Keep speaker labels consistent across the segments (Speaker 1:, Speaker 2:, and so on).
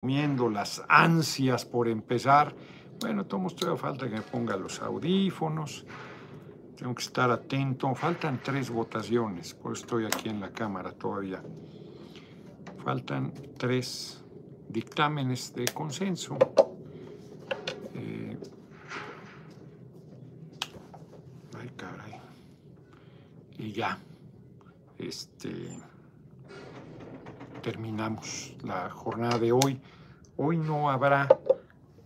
Speaker 1: comiendo las ansias por empezar. Bueno, tomo todavía falta que me ponga los audífonos. Tengo que estar atento. Faltan tres votaciones, por eso estoy aquí en la cámara todavía. Faltan tres dictámenes de consenso. Eh, ay, caray. Y ya. Este terminamos la jornada de hoy. Hoy no habrá,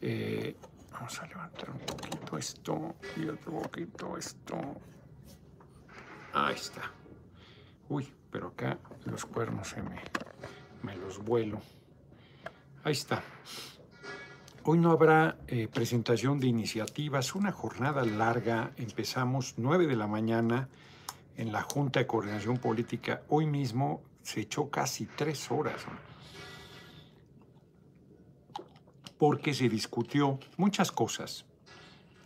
Speaker 1: eh, vamos a levantar un poquito esto y otro poquito esto. Ahí está. Uy, pero acá los cuernos se me, me los vuelo. Ahí está. Hoy no habrá eh, presentación de iniciativas, una jornada larga. Empezamos 9 de la mañana en la Junta de Coordinación Política. Hoy mismo se echó casi tres horas, porque se discutió muchas cosas.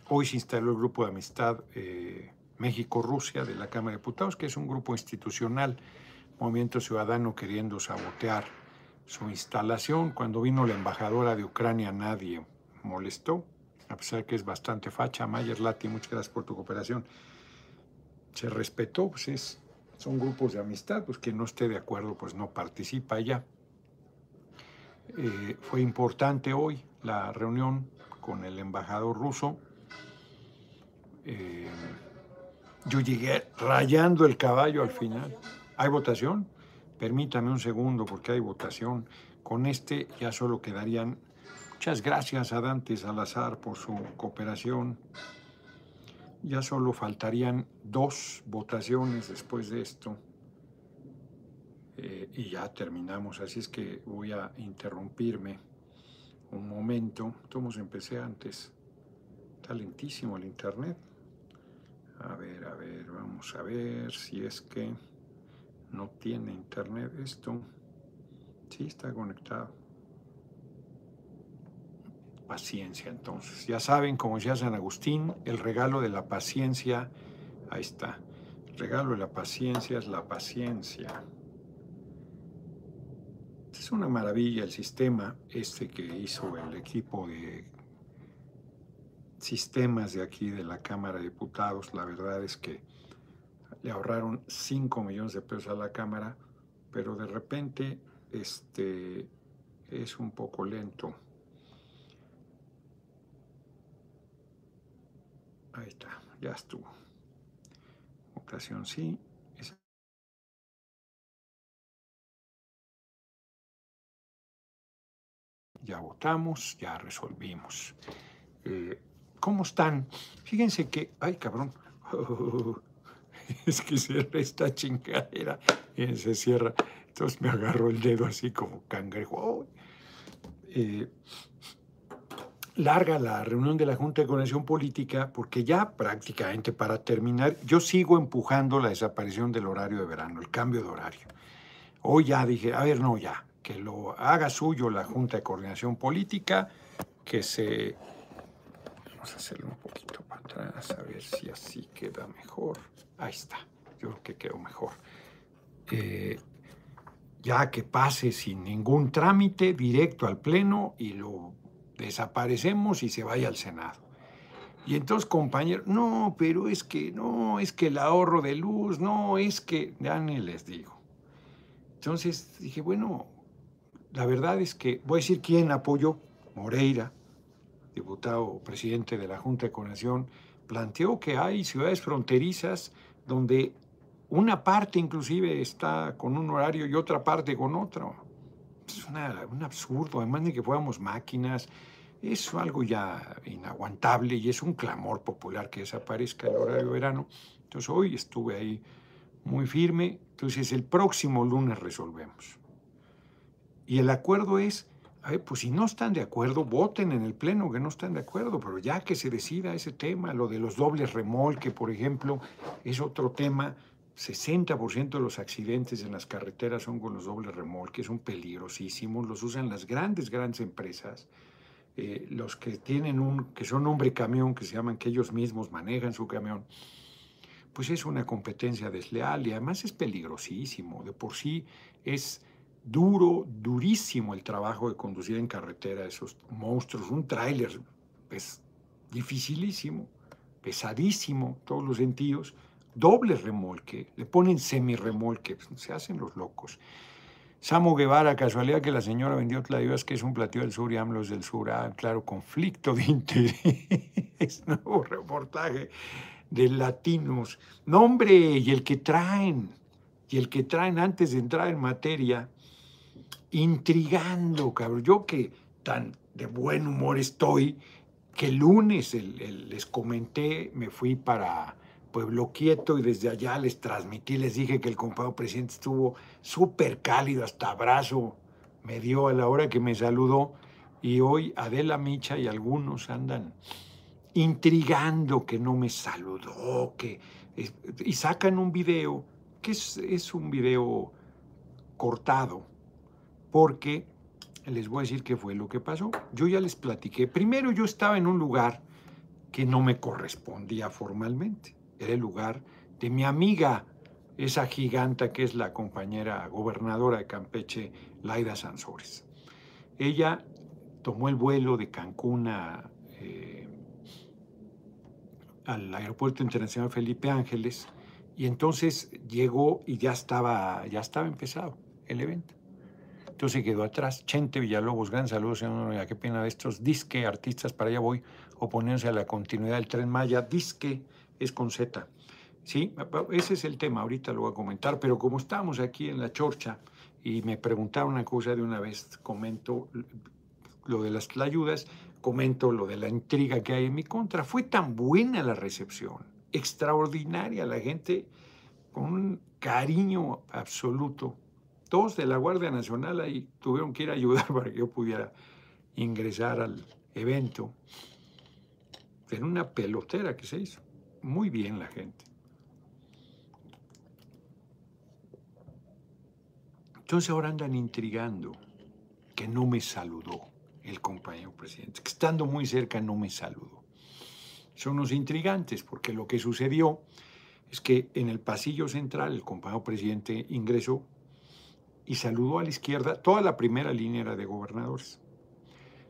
Speaker 1: Hoy se instaló el grupo de amistad eh, México-Rusia de la Cámara de Diputados, que es un grupo institucional, Movimiento Ciudadano queriendo sabotear su instalación. Cuando vino la embajadora de Ucrania nadie molestó, a pesar que es bastante facha. Mayer Lati, muchas gracias por tu cooperación. Se respetó, pues es son grupos de amistad, pues quien no esté de acuerdo pues no participa ya. Eh, fue importante hoy la reunión con el embajador ruso. Eh, yo llegué rayando el caballo al final. ¿Hay votación? Permítame un segundo porque hay votación. Con este ya solo quedarían. Muchas gracias a Dante Salazar por su cooperación. Ya solo faltarían dos votaciones después de esto eh, y ya terminamos. Así es que voy a interrumpirme un momento. Todos empecé antes. Está lentísimo el internet. A ver, a ver, vamos a ver si es que no tiene internet esto. Sí, está conectado paciencia entonces. Ya saben, como decía San Agustín, el regalo de la paciencia, ahí está, el regalo de la paciencia es la paciencia. Es una maravilla el sistema este que hizo el equipo de sistemas de aquí de la Cámara de Diputados. La verdad es que le ahorraron 5 millones de pesos a la Cámara, pero de repente este, es un poco lento. Ahí está, ya estuvo. Votación sí. Ya votamos, ya resolvimos. Eh, ¿Cómo están? Fíjense que, ay cabrón, es que cierra esta chingadera y se cierra. Entonces me agarró el dedo así como cangrejo. Eh, larga la reunión de la Junta de Coordinación Política porque ya prácticamente para terminar, yo sigo empujando la desaparición del horario de verano, el cambio de horario. Hoy ya dije, a ver, no, ya, que lo haga suyo la Junta de Coordinación Política, que se... Vamos a hacerlo un poquito para atrás, a ver si así queda mejor. Ahí está, yo creo que quedó mejor. Eh, ya que pase sin ningún trámite directo al Pleno y lo desaparecemos y se vaya al Senado. Y entonces, compañero, no, pero es que, no, es que el ahorro de luz, no, es que, ya ni les digo. Entonces dije, bueno, la verdad es que, voy a decir quién apoyó, Moreira, diputado presidente de la Junta de Coordinación, planteó que hay ciudades fronterizas donde una parte inclusive está con un horario y otra parte con otro. Es un absurdo, además de que fuéramos máquinas, es algo ya inaguantable y es un clamor popular que desaparezca el horario verano. Entonces hoy estuve ahí muy firme, entonces el próximo lunes resolvemos. Y el acuerdo es, a pues si no están de acuerdo, voten en el Pleno que no están de acuerdo, pero ya que se decida ese tema, lo de los dobles remolque, por ejemplo, es otro tema. 60% de los accidentes en las carreteras son con los dobles remolques, son peligrosísimos, los usan las grandes, grandes empresas. Eh, los que tienen un, que son hombre camión, que se llaman que ellos mismos manejan su camión, pues es una competencia desleal y además es peligrosísimo. De por sí es duro, durísimo el trabajo de conducir en carretera esos monstruos, un tráiler, pues dificilísimo, pesadísimo, todos los sentidos, doble remolque, le ponen semi-remolque, pues, se hacen los locos. Samo Guevara, casualidad que la señora vendió Tladivas, que es un platillo del sur y AMLO del sur. Ah, claro, conflicto de interés. Nuevo reportaje de latinos. No, hombre, y el que traen, y el que traen antes de entrar en materia, intrigando, cabrón. Yo que tan de buen humor estoy, que el lunes les comenté, me fui para Pueblo Quieto y desde allá les transmití, les dije que el compañero presidente estuvo súper cálido, hasta abrazo me dio a la hora que me saludó y hoy Adela Micha y algunos andan intrigando que no me saludó, que y sacan un video que es, es un video cortado porque les voy a decir qué fue lo que pasó. Yo ya les platiqué. Primero yo estaba en un lugar que no me correspondía formalmente era el lugar de mi amiga, esa giganta que es la compañera gobernadora de Campeche, Laida Sansores. Ella tomó el vuelo de Cancún eh, al Aeropuerto Internacional Felipe Ángeles y entonces llegó y ya estaba, ya estaba empezado el evento. Entonces quedó atrás. Chente Villalobos, gran saludo, señor. Qué pena de estos disque artistas, para allá voy, oponiéndose a la continuidad del tren Maya. Disque es con Z. Sí, ese es el tema, ahorita lo voy a comentar, pero como estamos aquí en la chorcha y me preguntaron una cosa de una vez, comento lo de las ayudas, comento lo de la intriga que hay en mi contra. Fue tan buena la recepción, extraordinaria, la gente con un cariño absoluto. Todos de la Guardia Nacional ahí tuvieron que ir a ayudar para que yo pudiera ingresar al evento. En una pelotera que se hizo muy bien la gente. Entonces ahora andan intrigando que no me saludó el compañero presidente, que estando muy cerca no me saludó. Son unos intrigantes porque lo que sucedió es que en el pasillo central el compañero presidente ingresó y saludó a la izquierda, toda la primera línea de gobernadores.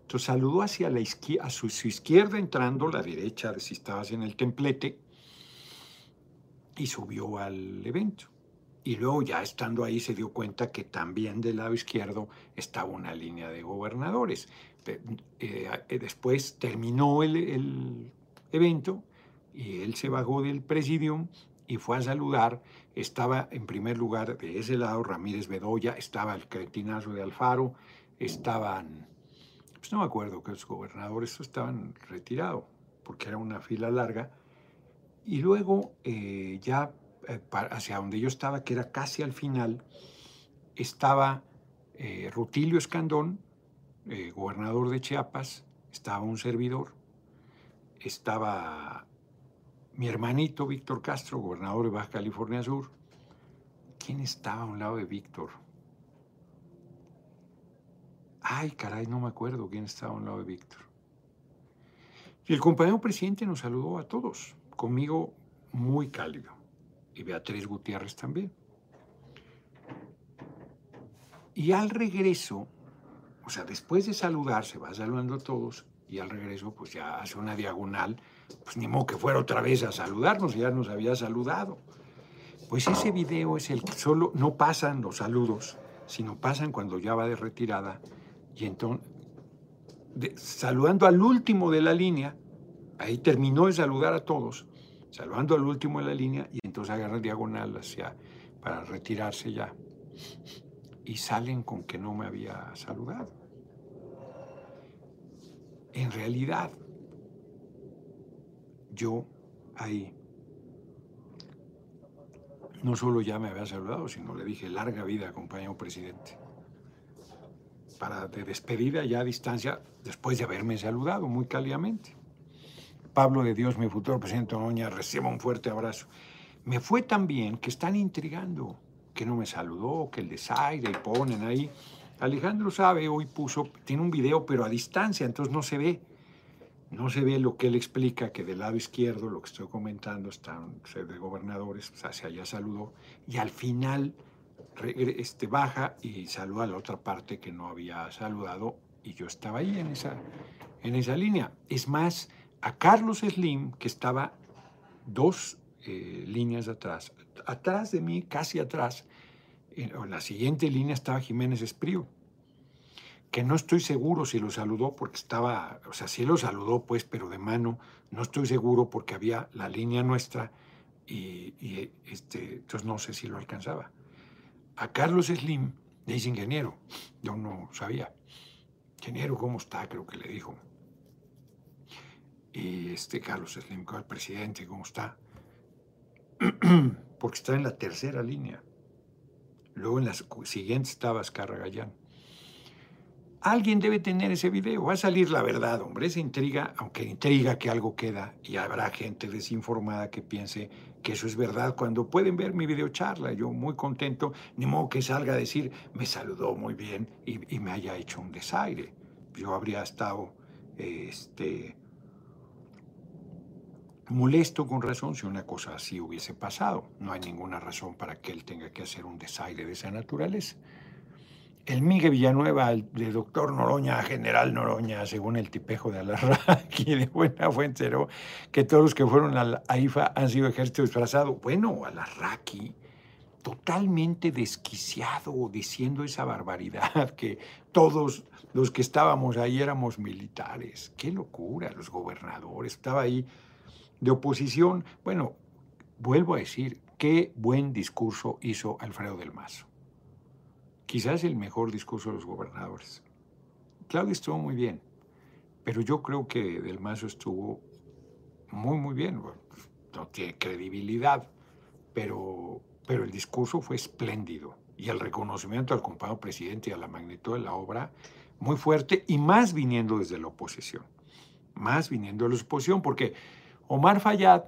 Speaker 1: Entonces saludó hacia la izquierda, a su, izquierda entrando, la derecha, si estabas en el templete, y subió al evento. Y luego ya estando ahí se dio cuenta que también del lado izquierdo estaba una línea de gobernadores. Eh, eh, después terminó el, el, evento y él se bajó del presidium y fue a saludar. Estaba en primer lugar de ese lado Ramírez Bedoya, estaba el cretinazo de Alfaro, estaban pues no me acuerdo que los gobernadores estaban retirados, porque era una fila larga. Y luego, eh, ya eh, hacia donde yo estaba, que era casi al final, estaba eh, Rutilio Escandón, gobernador de Chiapas, estaba un servidor, estaba mi hermanito Víctor Castro, gobernador de Baja California Sur. ¿Quién estaba a un lado de Víctor? Ay, caray, no me acuerdo quién estaba a un lado de Víctor. Y el compañero presidente nos saludó a todos, conmigo muy cálido, y Beatriz Gutiérrez también. Y al regreso, o sea, después de saludar, se va saludando a todos, y al regreso, pues ya hace una diagonal, pues ni modo que fuera otra vez a saludarnos, ya nos había saludado. Pues ese video es el que solo no pasan los saludos, sino pasan cuando ya va de retirada y entonces, saludando al último de la línea, ahí terminó de saludar a todos, saludando al último de la línea, y entonces agarra diagonal hacia, para retirarse ya. Y salen con que no me había saludado. En realidad, yo ahí no solo ya me había saludado, sino le dije larga vida, compañero presidente para de despedida ya a distancia, después de haberme saludado muy cálidamente. Pablo de Dios, mi futuro presidente Oña, reciba un fuerte abrazo. Me fue tan bien que están intrigando, que no me saludó, que el desaire y ponen ahí. Alejandro sabe, hoy puso, tiene un video, pero a distancia, entonces no se ve. No se ve lo que él explica, que del lado izquierdo, lo que estoy comentando, están de gobernadores, o sea, se allá saludó. Y al final este, baja y saluda a la otra parte que no había saludado y yo estaba ahí en esa, en esa línea. Es más, a Carlos Slim, que estaba dos eh, líneas atrás, atrás de mí, casi atrás, en la siguiente línea estaba Jiménez Esprío, que no estoy seguro si lo saludó porque estaba, o sea, sí lo saludó pues, pero de mano, no estoy seguro porque había la línea nuestra y, y este, entonces no sé si lo alcanzaba. A Carlos Slim le dice ingeniero, yo no sabía. Ingeniero, ¿cómo está? Creo que le dijo. Y este Carlos Slim, el presidente, ¿cómo está? Porque está en la tercera línea. Luego en la siguiente estaba Azcarra Gallán. Alguien debe tener ese video. Va a salir la verdad, hombre. Esa intriga, aunque intriga que algo queda y habrá gente desinformada que piense eso es verdad cuando pueden ver mi videocharla. Yo muy contento, ni modo que salga a decir, me saludó muy bien y, me haya hecho un desaire. Yo habría estado este, molesto con razón si una cosa así hubiese pasado. No hay ninguna razón para que él tenga que hacer un desaire de esa naturaleza. El Miguel Villanueva, de doctor Noroña general Noroña, según el tipejo de Alarraqui, de buena fuente, que todos los que fueron a la AIFA han sido ejército disfrazado. Bueno, Alarraqui, totalmente desquiciado diciendo esa barbaridad, que todos los que estábamos ahí éramos militares. Qué locura, los gobernadores. Estaba ahí de oposición. Bueno, vuelvo a decir, qué buen discurso hizo Alfredo del Mazo quizás el mejor discurso de los gobernadores. Claudia estuvo muy bien, pero yo creo que Del Mazo estuvo muy, muy bien. no tiene credibilidad, pero, pero el discurso fue espléndido y el reconocimiento al compañero presidente y a la magnitud de la obra muy fuerte y más viniendo desde la oposición, más viniendo de la oposición, porque Omar Fayad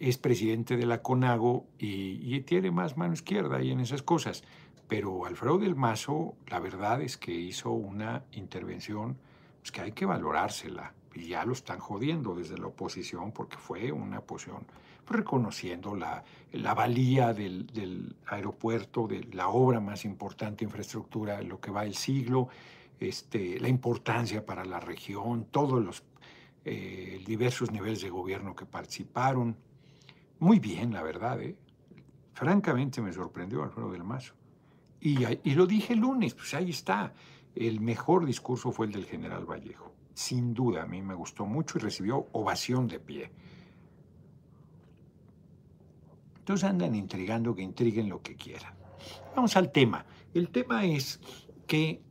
Speaker 1: es presidente de la CONAGO y, y tiene más mano izquierda y en esas cosas. Pero Alfredo del Mazo, la verdad es que hizo una intervención pues, que hay que valorársela. Y ya lo están jodiendo desde la oposición porque fue una posición pues, reconociendo la, la valía del, aeropuerto, de la obra más importante infraestructura lo que va el siglo, este, la importancia para la región, todos los eh, diversos niveles de gobierno que participaron. Muy bien, la verdad. ¿eh? Francamente me sorprendió Alfredo del Mazo. Y, lo dije el lunes, pues ahí está. El mejor discurso fue el del general Vallejo. Sin duda, a mí me gustó mucho y recibió ovación de pie. Entonces andan intrigando que intriguen lo que quieran. Vamos al tema. El tema es que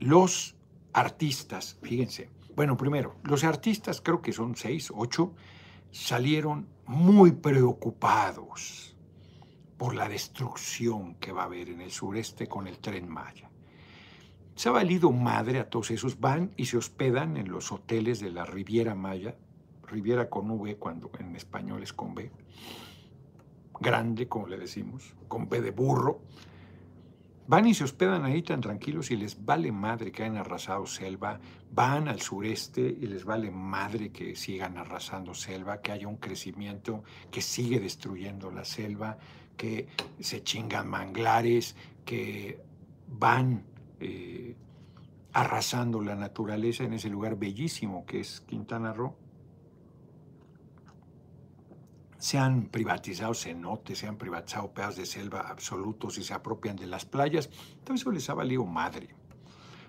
Speaker 1: los artistas, fíjense, bueno, primero, los artistas, creo que son seis, ocho, salieron muy preocupados por la destrucción que va a haber en el sureste con el tren Maya. Se ha valido madre a todos esos, van y se hospedan en los hoteles de la Riviera Maya, Riviera con V cuando en español es con B, grande como le decimos, con B de burro. Van y se hospedan ahí tan tranquilos y les vale madre que hayan arrasado selva, van al sureste y les vale madre que sigan arrasando selva, que haya un crecimiento que sigue destruyendo la selva, que se chingan manglares, que van eh, arrasando la naturaleza en ese lugar bellísimo que es Quintana Roo. Se han privatizado cenotes, se han privatizado pedazos de selva absolutos y se apropian de las playas. Todo eso les ha valido madre.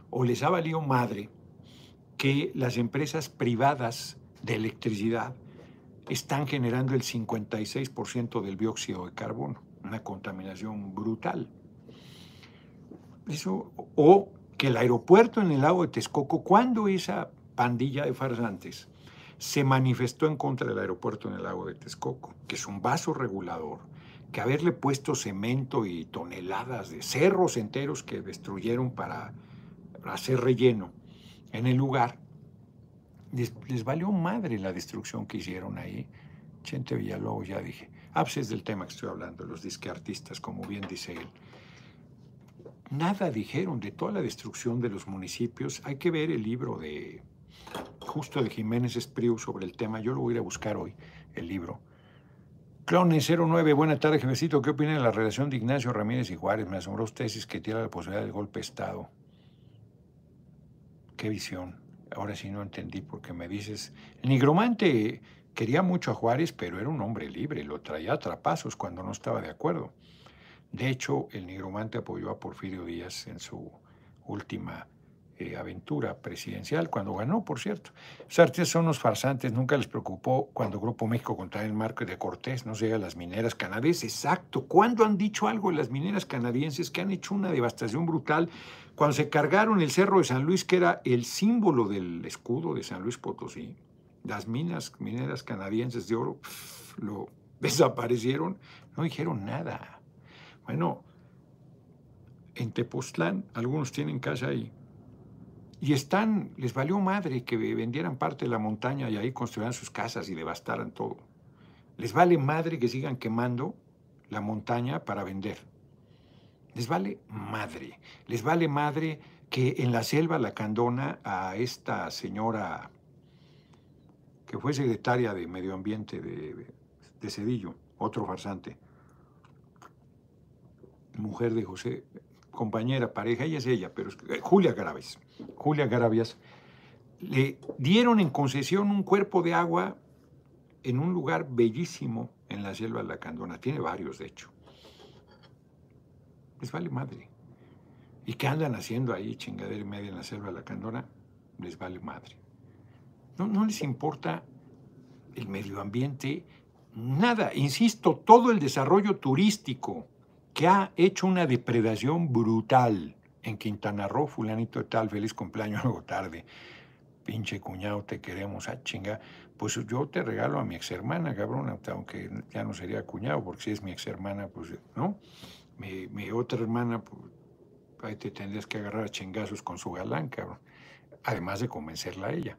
Speaker 1: O les ha valido madre que las empresas privadas de electricidad están generando el 56% del dióxido de carbono, una contaminación brutal. Eso, o que el aeropuerto en el lago de Texcoco, cuando esa pandilla de farsantes se manifestó en contra del aeropuerto en el lago de Texcoco, que es un vaso regulador, que haberle puesto cemento y toneladas de cerros enteros que destruyeron para hacer relleno en el lugar, les, valió madre la destrucción que hicieron ahí. Chente Villalobos, ya dije. Ah, pues es del tema que estoy hablando, los disque artistas, como bien dice él. Nada dijeron de toda la destrucción de los municipios. Hay que ver el libro de justo de Jiménez Espriu sobre el tema. Yo lo voy a ir a buscar hoy, el libro. Clone 09, buena tarde, jefecito. ¿Qué opina de la relación de Ignacio Ramírez y Juárez? Me asombró tesis que tiene la posibilidad del golpe de Estado. Qué visión. Ahora sí no entendí porque me dices. El nigromante quería mucho a Juárez, pero era un hombre libre, lo traía a trapazos cuando no estaba de acuerdo. De hecho, el nigromante apoyó a Porfirio Díaz en su última eh, aventura presidencial, cuando ganó, por cierto. Los son unos farsantes, nunca les preocupó cuando Grupo México contra el marco de Cortés no llega a las mineras canadienses. Exacto, ¿cuándo han dicho algo de las mineras canadienses que han hecho una devastación brutal? Cuando se cargaron el Cerro de San Luis, que era el símbolo del escudo de San Luis Potosí, las minas mineras canadienses de oro lo desaparecieron, no dijeron nada. Bueno, en Tepoztlán, algunos tienen casa ahí, y están, les valió madre que vendieran parte de la montaña y ahí construyeran sus casas y devastaran todo. Les vale madre que sigan quemando la montaña para vender. Les vale madre. Les vale madre que en la selva la candona a esta señora que fue secretaria de Medio Ambiente de, Cedillo, otro farsante, mujer de José, compañera, pareja, ella es ella, pero eh, Julia Garabias. Julia Garabias, le dieron en concesión un cuerpo de agua en un lugar bellísimo en la selva de la Candona. Tiene varios, de hecho. Les vale madre. ¿Y qué andan haciendo ahí, chingadera y media en la selva de la Candona? Les vale madre. No, no les importa el medio ambiente, nada. Insisto, todo el desarrollo turístico, que ha hecho una depredación brutal en Quintana Roo, fulanito tal, feliz cumpleaños algo tarde, pinche cuñado, te queremos a ah, chinga, pues yo te regalo a mi ex hermana, cabrón, aunque ya no sería cuñado, porque si es mi ex hermana, pues, ¿no? Mi, otra hermana, pues, ahí te tendrías que agarrar a chingazos con su galán, cabrón, además de convencerla a ella.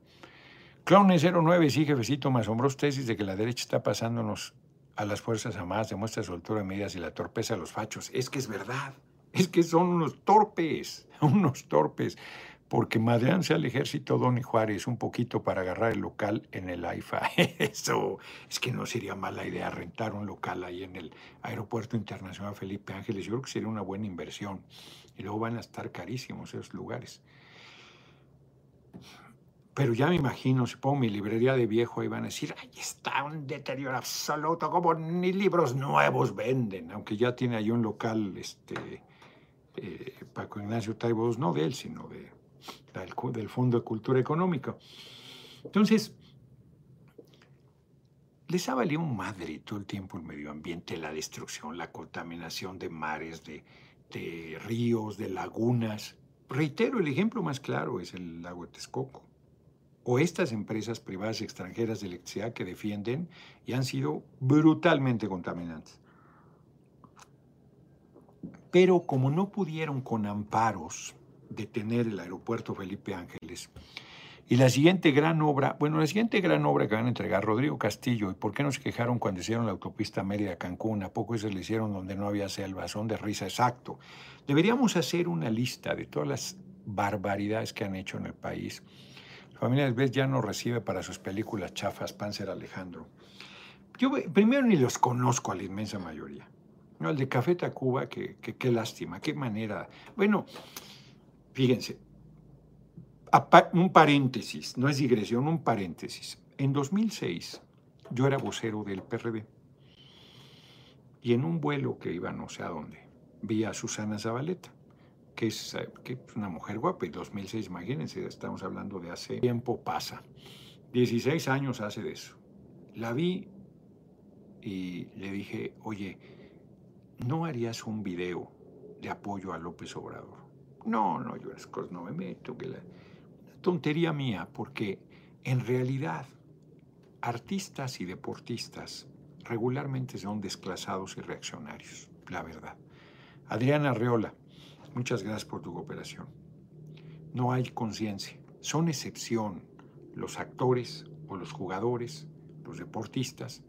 Speaker 1: Clone 09, sí, jefecito, me asombró tesis de que la derecha está pasándonos a las Fuerzas Armadas demuestra su altura de medidas y la torpeza de los fachos. Es que es verdad, es que son unos torpes, unos torpes, porque madreanse al ejército Don y Juárez un poquito para agarrar el local en el AIFA. Eso es que no sería mala idea rentar un local ahí en el Aeropuerto Internacional Felipe Ángeles. Yo creo que sería una buena inversión. Y luego van a estar carísimos esos lugares. Pero ya me imagino, si pongo mi librería de viejo, ahí van a decir, ahí está un deterioro absoluto, como ni libros nuevos venden, aunque ya tiene ahí un local, este, eh, Paco Ignacio Taibos, no de él, sino de, del, Fondo de Cultura Económica. Entonces, les ha valido madre todo el tiempo el medio ambiente, la destrucción, la contaminación de mares, de, de ríos, de lagunas. Reitero, el ejemplo más claro es el lago de Texcoco o estas empresas privadas extranjeras de electricidad que defienden y han sido brutalmente contaminantes. Pero como no pudieron con amparos detener el aeropuerto Felipe Ángeles, y la siguiente gran obra, bueno, la siguiente gran obra que van a entregar Rodrigo Castillo, ¿y por qué no se quejaron cuando hicieron la autopista Mérida-Cancún? ¿A poco se le hicieron donde no había selva? Son de risa, exacto. Deberíamos hacer una lista de todas las barbaridades que han hecho en el país Familia Vez ya no recibe para sus películas chafas Panzer Alejandro. Yo primero ni los conozco a la inmensa mayoría. No, el de Café Tacuba, que, qué lástima, qué manera. Bueno, fíjense, un paréntesis, no es digresión, un paréntesis. En 2006 yo era vocero del PRD y en un vuelo que iba no sé a dónde, vi a Susana Zabaleta que es, eh, que una mujer guapa, y 2006, imagínense, estamos hablando de hace tiempo pasa. 16 años hace de eso. La vi y le dije, oye, ¿no harías un video de apoyo a López Obrador? No, no, yo cosas no me meto, que la tontería mía, porque en realidad artistas y deportistas regularmente son desclasados y reaccionarios, la verdad. Adriana Arreola, Muchas gracias por tu cooperación. No hay conciencia. Son excepción los actores o los jugadores, los deportistas,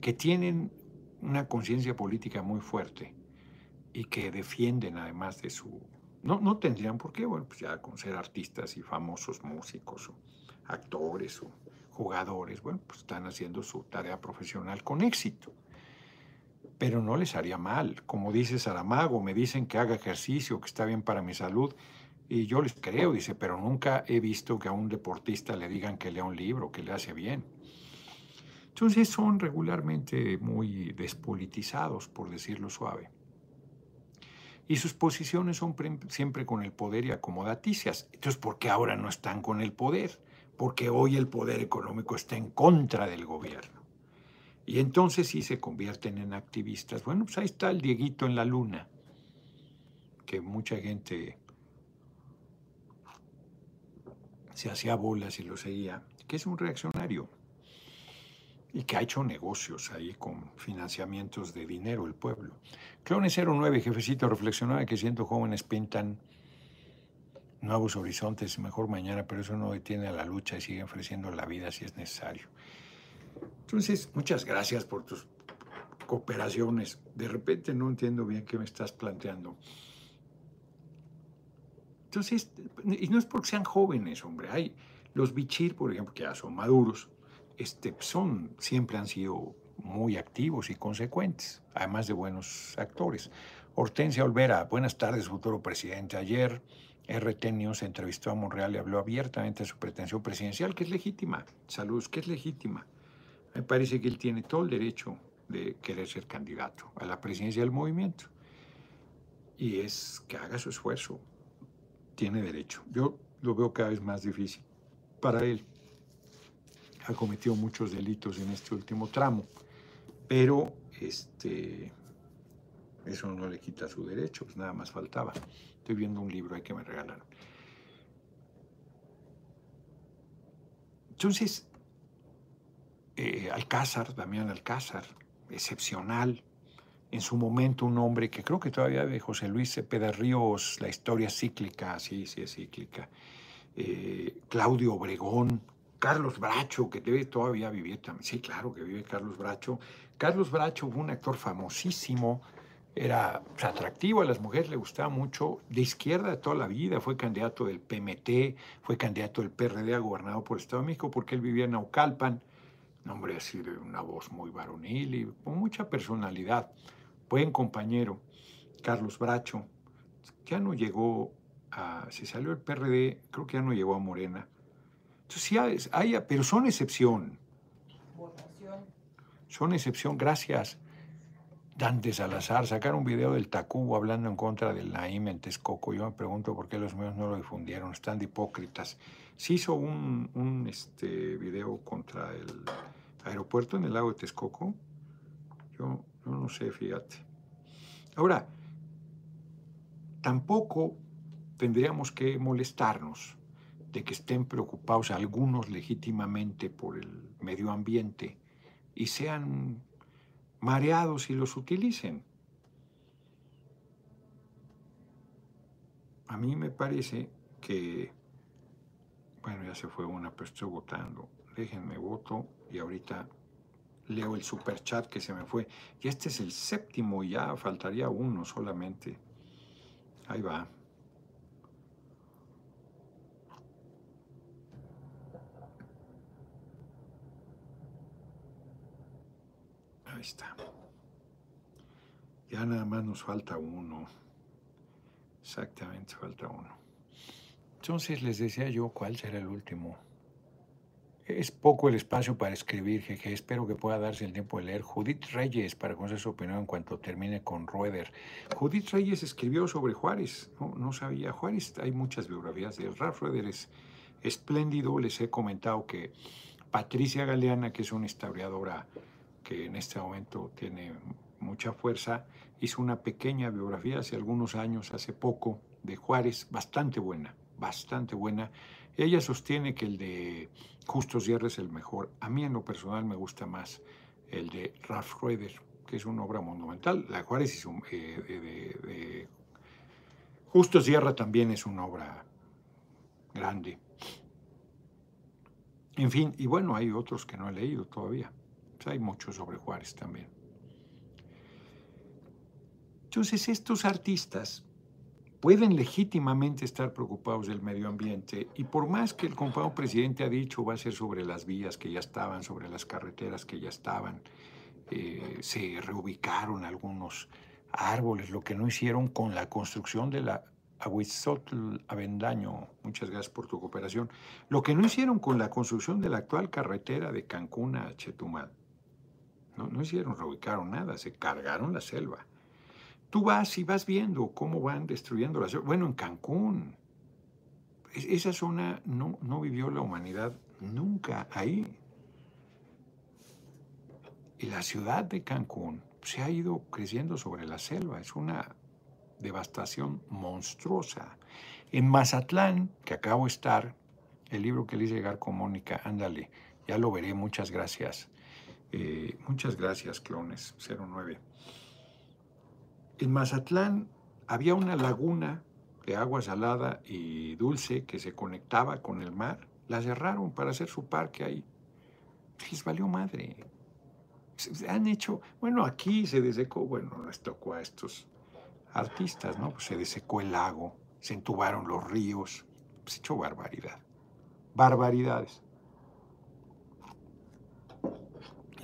Speaker 1: que tienen una conciencia política muy fuerte y que defienden además de su... No, no tendrían por qué, bueno, pues ya con ser artistas y famosos músicos o actores o jugadores, bueno, pues están haciendo su tarea profesional con éxito. pero no les haría mal. Como dice Saramago, me dicen que haga ejercicio, que está bien para mi salud, y yo les creo, dice, pero nunca he visto que a un deportista le digan que lea un libro, que le hace bien. Entonces son regularmente muy despolitizados, por decirlo suave. Y sus posiciones son siempre con el poder y acomodaticias. Entonces, ¿por qué ahora no están con el poder? Porque hoy el poder económico está en contra del gobierno. Y entonces sí se convierten en activistas. Bueno, pues ahí está el Dieguito en la luna, que mucha gente se hacía bolas y lo seguía, que es un reaccionario y que ha hecho negocios ahí con financiamientos de dinero el pueblo. Clones 09, jefecito, reflexionaba que siendo jóvenes pintan nuevos horizontes, mejor mañana, pero eso no detiene a la lucha y sigue ofreciendo la vida si es necesario. Entonces, muchas gracias por tus cooperaciones. De repente no entiendo bien qué me estás planteando. Entonces, y no es porque sean jóvenes, hombre. Hay los bichir, por ejemplo, que ya son maduros, este, son, siempre han sido muy activos y consecuentes, además de buenos actores. Hortensia Olvera, buenas tardes, futuro presidente. Ayer RT News entrevistó a Monreal y habló abiertamente de su pretensión presidencial, que es legítima. Saludos, que es legítima. Me parece que él tiene todo el derecho de querer ser candidato a la presidencia del movimiento. Y es que haga su esfuerzo, tiene derecho. Yo lo veo cada vez más difícil para él. Ha cometido muchos delitos en este último tramo, pero este, eso no le quita su derecho, pues nada más faltaba. Estoy viendo un libro ahí que me regalaron. Entonces, eh, Alcázar, Damián Alcázar, excepcional, en su momento un hombre que creo que todavía de José Luis Cepeda Ríos, la historia cíclica, sí, sí es cíclica. Eh, Claudio Obregón, Carlos Bracho, que debe todavía vivir también. Sí, claro que vive Carlos Bracho. Carlos Bracho fue un actor famosísimo, era atractivo, a las mujeres le gustaba mucho, de izquierda toda la vida, fue candidato del PMT, fue candidato del PRD a gobernador por el Estado de México porque él vivía en Naucalpan, un hombre así de una voz muy varonil y con mucha personalidad buen compañero, Carlos Bracho, ya no llegó a, se salió el PRD, creo que ya no llegó a Morena. Entonces sí hay, pero son excepción. Son excepción, gracias. Dante Salazar, sacar un video del Tacubo hablando en contra del Naim en Texcoco. Yo me pregunto por qué los medios no lo difundieron, están de hipócritas. Se hizo un, un este, video contra el aeropuerto en el lago de Texcoco. Yo no, no sé, fíjate. Ahora, tampoco tendríamos que molestarnos de que estén preocupados algunos legítimamente por el medio ambiente y sean mareados y los utilicen. A mí me parece que, bueno, ya se fue una, pero estoy votando. Déjenme voto y ahorita leo el super chat que se me fue. Y este es el séptimo, ya faltaría uno solamente. Ahí va. Ahí está. Ya nada más nos falta uno. Exactamente, falta uno. Entonces les decía yo cuál será el último. Es poco el espacio para escribir, jeje. Espero que pueda darse el tiempo de leer. Judith Reyes, para conocer su opinión en cuanto termine con Rueder. Judith Reyes escribió sobre Juárez. No, sabía. Juárez, hay muchas biografías de él. Ralph Rueder es espléndido. Les he comentado que Patricia Galeana, que es una historiadora que en este momento tiene mucha fuerza, hizo una pequeña biografía hace algunos años, hace poco, de Juárez, bastante buena, bastante buena. Ella sostiene que el de Justo Sierra es el mejor. A mí en lo personal me gusta más el de Ralph Rueder, que es una obra monumental. La Juárez es un, eh, de, Justo Sierra también es una obra grande. En fin, y bueno, hay otros que no he leído todavía. Hay muchos sobre Juárez también. Entonces, estos artistas pueden legítimamente estar preocupados del medio ambiente y por más que el compañero presidente ha dicho va a ser sobre las vías que ya estaban, sobre las carreteras que ya estaban, eh, se reubicaron algunos árboles, lo que no hicieron con la construcción de la Aguizotl Avendaño, muchas gracias por tu cooperación, lo que no hicieron con la construcción de la actual carretera de Cancún a Chetumal. No, no hicieron, reubicaron nada, se cargaron la selva. Tú vas y vas viendo cómo van destruyendo la selva. Bueno, en Cancún, esa zona no, no vivió la humanidad nunca ahí. Y la ciudad de Cancún se ha ido creciendo sobre la selva. Es una devastación monstruosa. En Mazatlán, que acabo de estar, el libro que le hice llegar con Mónica, ándale, ya lo veré, muchas gracias. Eh, muchas gracias, Clones 09. En Mazatlán había una laguna de agua salada y dulce que se conectaba con el mar. La cerraron para hacer su parque ahí. Les valió madre. Se han hecho, bueno, aquí se desecó, bueno, les tocó a estos artistas, ¿no? Pues se desecó el lago, se entubaron los ríos, se echó barbaridad. Barbaridades.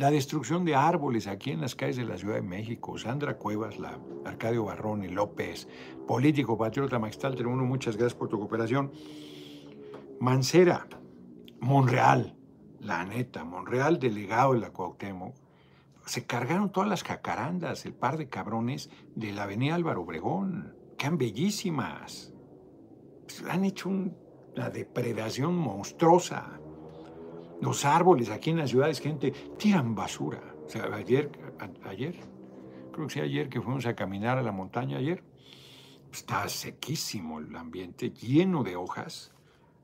Speaker 1: La destrucción de árboles aquí en las calles de la Ciudad de México. Sandra Cuevas, la Arcadio Barrón y López, político, patriota, magistral, uno, muchas gracias por tu cooperación. Mancera, Monreal, la neta, Monreal, delegado de la Cuauhtémoc, se cargaron todas las jacarandas, el par de cabrones de la avenida Álvaro Obregón. Quedan bellísimas. Han hecho una depredación monstruosa. Los árboles aquí en las ciudades, gente, tiran basura. O sea, ayer, ayer, creo que sí ayer que fuimos a caminar a la montaña ayer, está sequísimo el ambiente, lleno de hojas.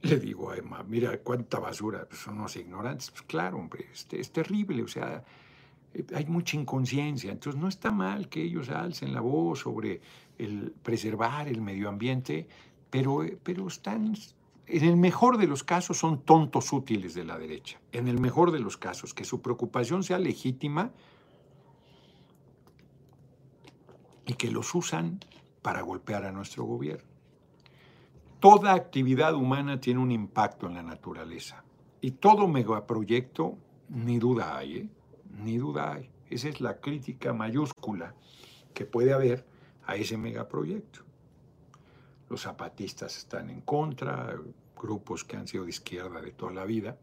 Speaker 1: Le digo a Emma, mira cuánta basura, pues son unos ignorantes. Pues claro, hombre, es terrible, o sea, hay mucha inconsciencia. Entonces no está mal que ellos alcen la voz sobre el preservar el medio ambiente, pero, pero están, en el mejor de los casos son tontos útiles de la derecha. En el mejor de los casos, que su preocupación sea legítima y que los usan para golpear a nuestro gobierno. Toda actividad humana tiene un impacto en la naturaleza y todo megaproyecto, ni duda hay, ¿eh? ni duda hay. Esa es la crítica mayúscula que puede haber a ese megaproyecto. Los zapatistas están en contra, grupos que han sido de izquierda de toda la vida,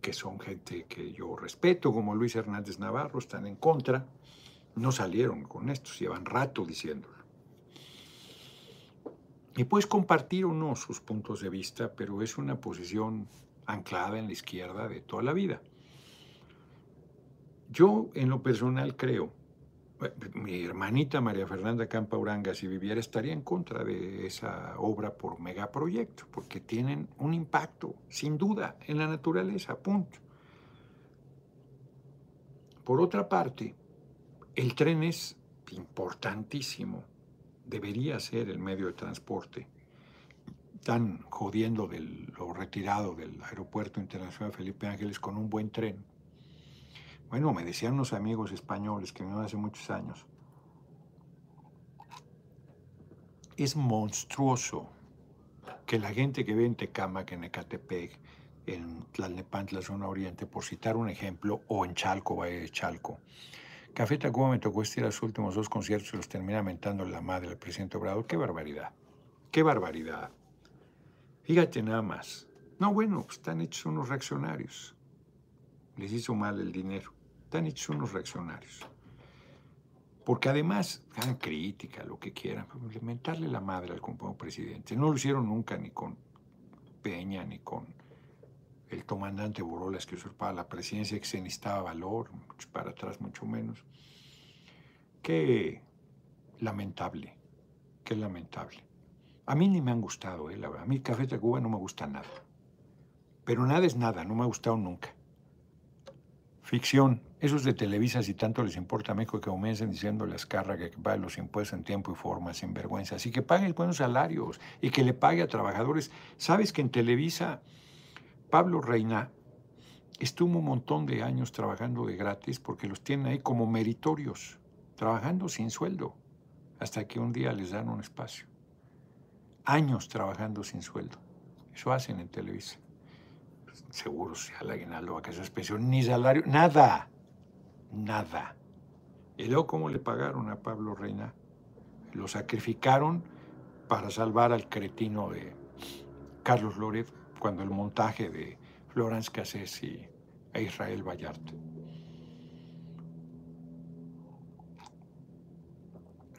Speaker 1: que son gente que yo respeto, como Luis Hernández Navarro, están en contra. No salieron con esto, llevan rato diciéndolo. Y puedes compartir o no sus puntos de vista, pero es una posición anclada en la izquierda de toda la vida. Yo en lo personal creo, mi hermanita María Fernanda Campa Uranga, si viviera, estaría en contra de esa obra por megaproyecto, porque tienen un impacto, sin duda, en la naturaleza, punto. Por otra parte, el tren es importantísimo, debería ser el medio de transporte. Están jodiendo de lo retirado del Aeropuerto Internacional Felipe Ángeles con un buen tren bueno, me decían unos amigos españoles que vinieron hace muchos años. Es monstruoso que la gente que ve en Tecámac, en Ecatepec, en Tlalnepantla, zona oriente, por citar un ejemplo, o en Chalco, Valle de Chalco. Café Tacuba me tocó este a los últimos dos conciertos y los termina mentando la madre del presidente Obrador. ¡Qué barbaridad! ¡Qué barbaridad! Fíjate nada más. No, bueno, están hechos unos reaccionarios. Les hizo mal el dinero están hechos unos reaccionarios. Porque además, hagan crítica, lo que quieran, mentarle la madre al compañero presidente. No lo hicieron nunca ni con Peña, ni con el comandante Borolas que usurpaba la presidencia, que se necesitaba valor, para atrás mucho menos. Qué lamentable, qué lamentable. A mí ni me han gustado, eh, la verdad. A mí Café de Cuba no me gusta nada. Pero nada es nada, no me ha gustado nunca. Ficción. Esos de Televisa, si tanto les importa a México, que comiencen diciendo las cargas que pague los impuestos en tiempo y forma, sin vergüenza. Así que pague buenos salarios y que le pague a trabajadores. ¿Sabes que en Televisa Pablo Reina estuvo un montón de años trabajando de gratis porque los tienen ahí como meritorios, trabajando sin sueldo, hasta que un día les dan un espacio. Años trabajando sin sueldo. Eso hacen en Televisa seguro el aguinaldo, vacaciones, pensión, ni salario, nada, nada. ¿Y luego cómo le pagaron a Pablo Reina? Lo sacrificaron para salvar al cretino de Carlos Loret cuando el montaje de Florence Cassés y e Israel Vallarta.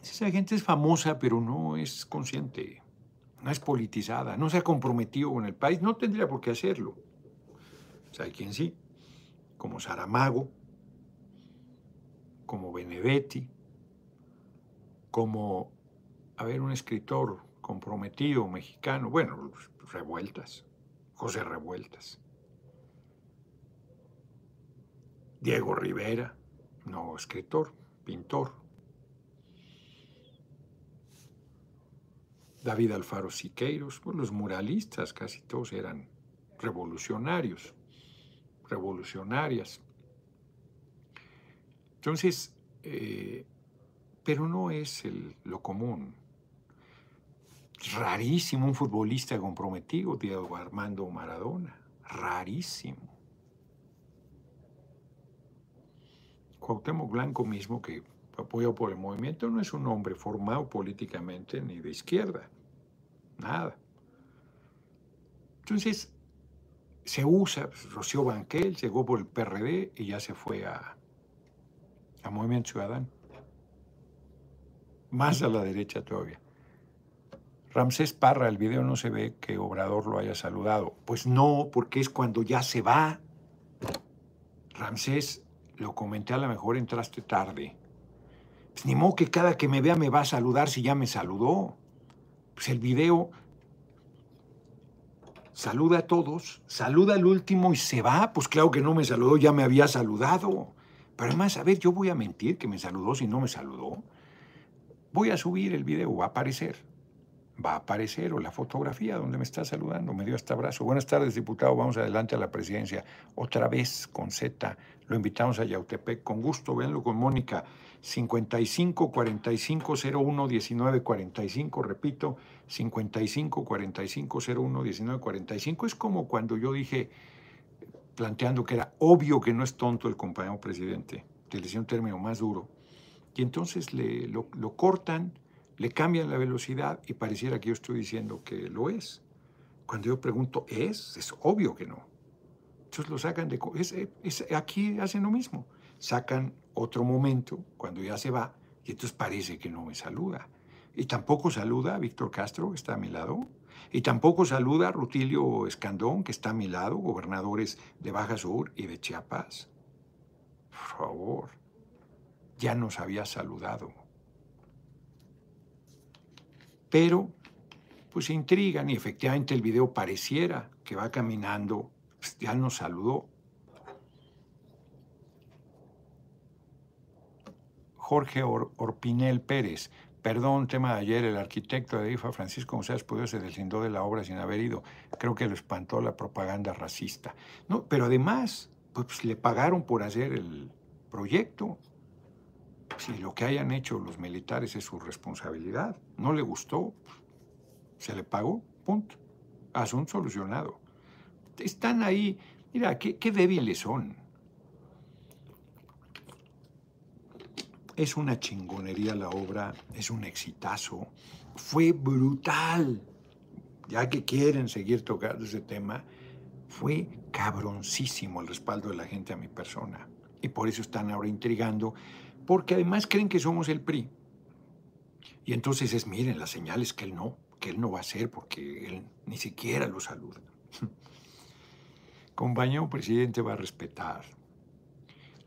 Speaker 1: Esa gente es famosa, pero no es consciente, no es politizada, no se ha comprometido con el país, no tendría por qué hacerlo. O sea, hay quien sí, como Saramago, como Benedetti, como, a ver, un escritor comprometido mexicano, bueno, Revueltas, José Revueltas. Diego Rivera, no escritor, pintor. David Alfaro Siqueiros, pues los muralistas casi todos eran revolucionarios, revolucionarias. Entonces, eh, pero no es lo común. Rarísimo un futbolista comprometido, Diego Armando Maradona. Rarísimo. Cuauhtémoc Blanco mismo, que apoyó por el movimiento, no es un hombre formado políticamente ni de izquierda. Nada. Entonces, se usa, pues, Rocío Banquel llegó por el PRD y ya se fue a, a Movimiento Ciudadano. Más a la derecha todavía. Ramsés Parra, el video no se ve que Obrador lo haya saludado. Pues no, porque es cuando ya se va. Ramsés lo comenté, a lo mejor entraste tarde. Pues ni modo que cada que me vea me va a saludar si ya me saludó. Pues el video saluda a todos, saluda al último y se va. Pues claro que no me saludó, ya me había saludado. Pero además, a ver, yo voy a mentir que me saludó si no me saludó. Voy a subir el video, va a aparecer va a aparecer, o la fotografía donde me está saludando, me dio este abrazo. Buenas tardes, diputado, vamos adelante a la presidencia. Otra vez con Z, lo invitamos a Yautepec, con gusto, véanlo con Mónica, 55 45 01 19 45, repito, 55 45 01 19 45. Es como cuando yo dije, planteando que era obvio que no es tonto el compañero presidente, decía un término más duro, y entonces le, lo, lo cortan le cambian la velocidad y pareciera que yo estoy diciendo que lo es. Cuando yo pregunto, ¿es? Es obvio que no. Entonces lo sacan de... Es, aquí hacen lo mismo. Sacan otro momento cuando ya se va y entonces parece que no me saluda. Y tampoco saluda a Víctor Castro, que está a mi lado. Y tampoco saluda a Rutilio Escandón, que está a mi lado, gobernadores de Baja Sur y de Chiapas. Por favor, ya nos había saludado pero pues intrigan y efectivamente el video pareciera que va caminando, pues, ya nos saludó. Jorge Orpinel Pérez, perdón, tema de ayer, el arquitecto de IFA, Francisco González Pudo, se deslindó de la obra sin haber ido. Creo que lo espantó la propaganda racista. No, pero además, pues le pagaron por hacer el proyecto. Si lo que hayan hecho los militares es su responsabilidad, no le gustó, se le pagó, punto. Asunto solucionado. Están ahí, mira, qué, qué débiles son. Es una chingonería la obra, es un exitazo, fue brutal. Ya que quieren seguir tocando ese tema, fue cabroncísimo el respaldo de la gente a mi persona. Y por eso están ahora intrigando porque además creen que somos el PRI. Y entonces es, miren, las señales que él no, que él no va a hacer porque él ni siquiera lo saluda. Compañero presidente va a respetar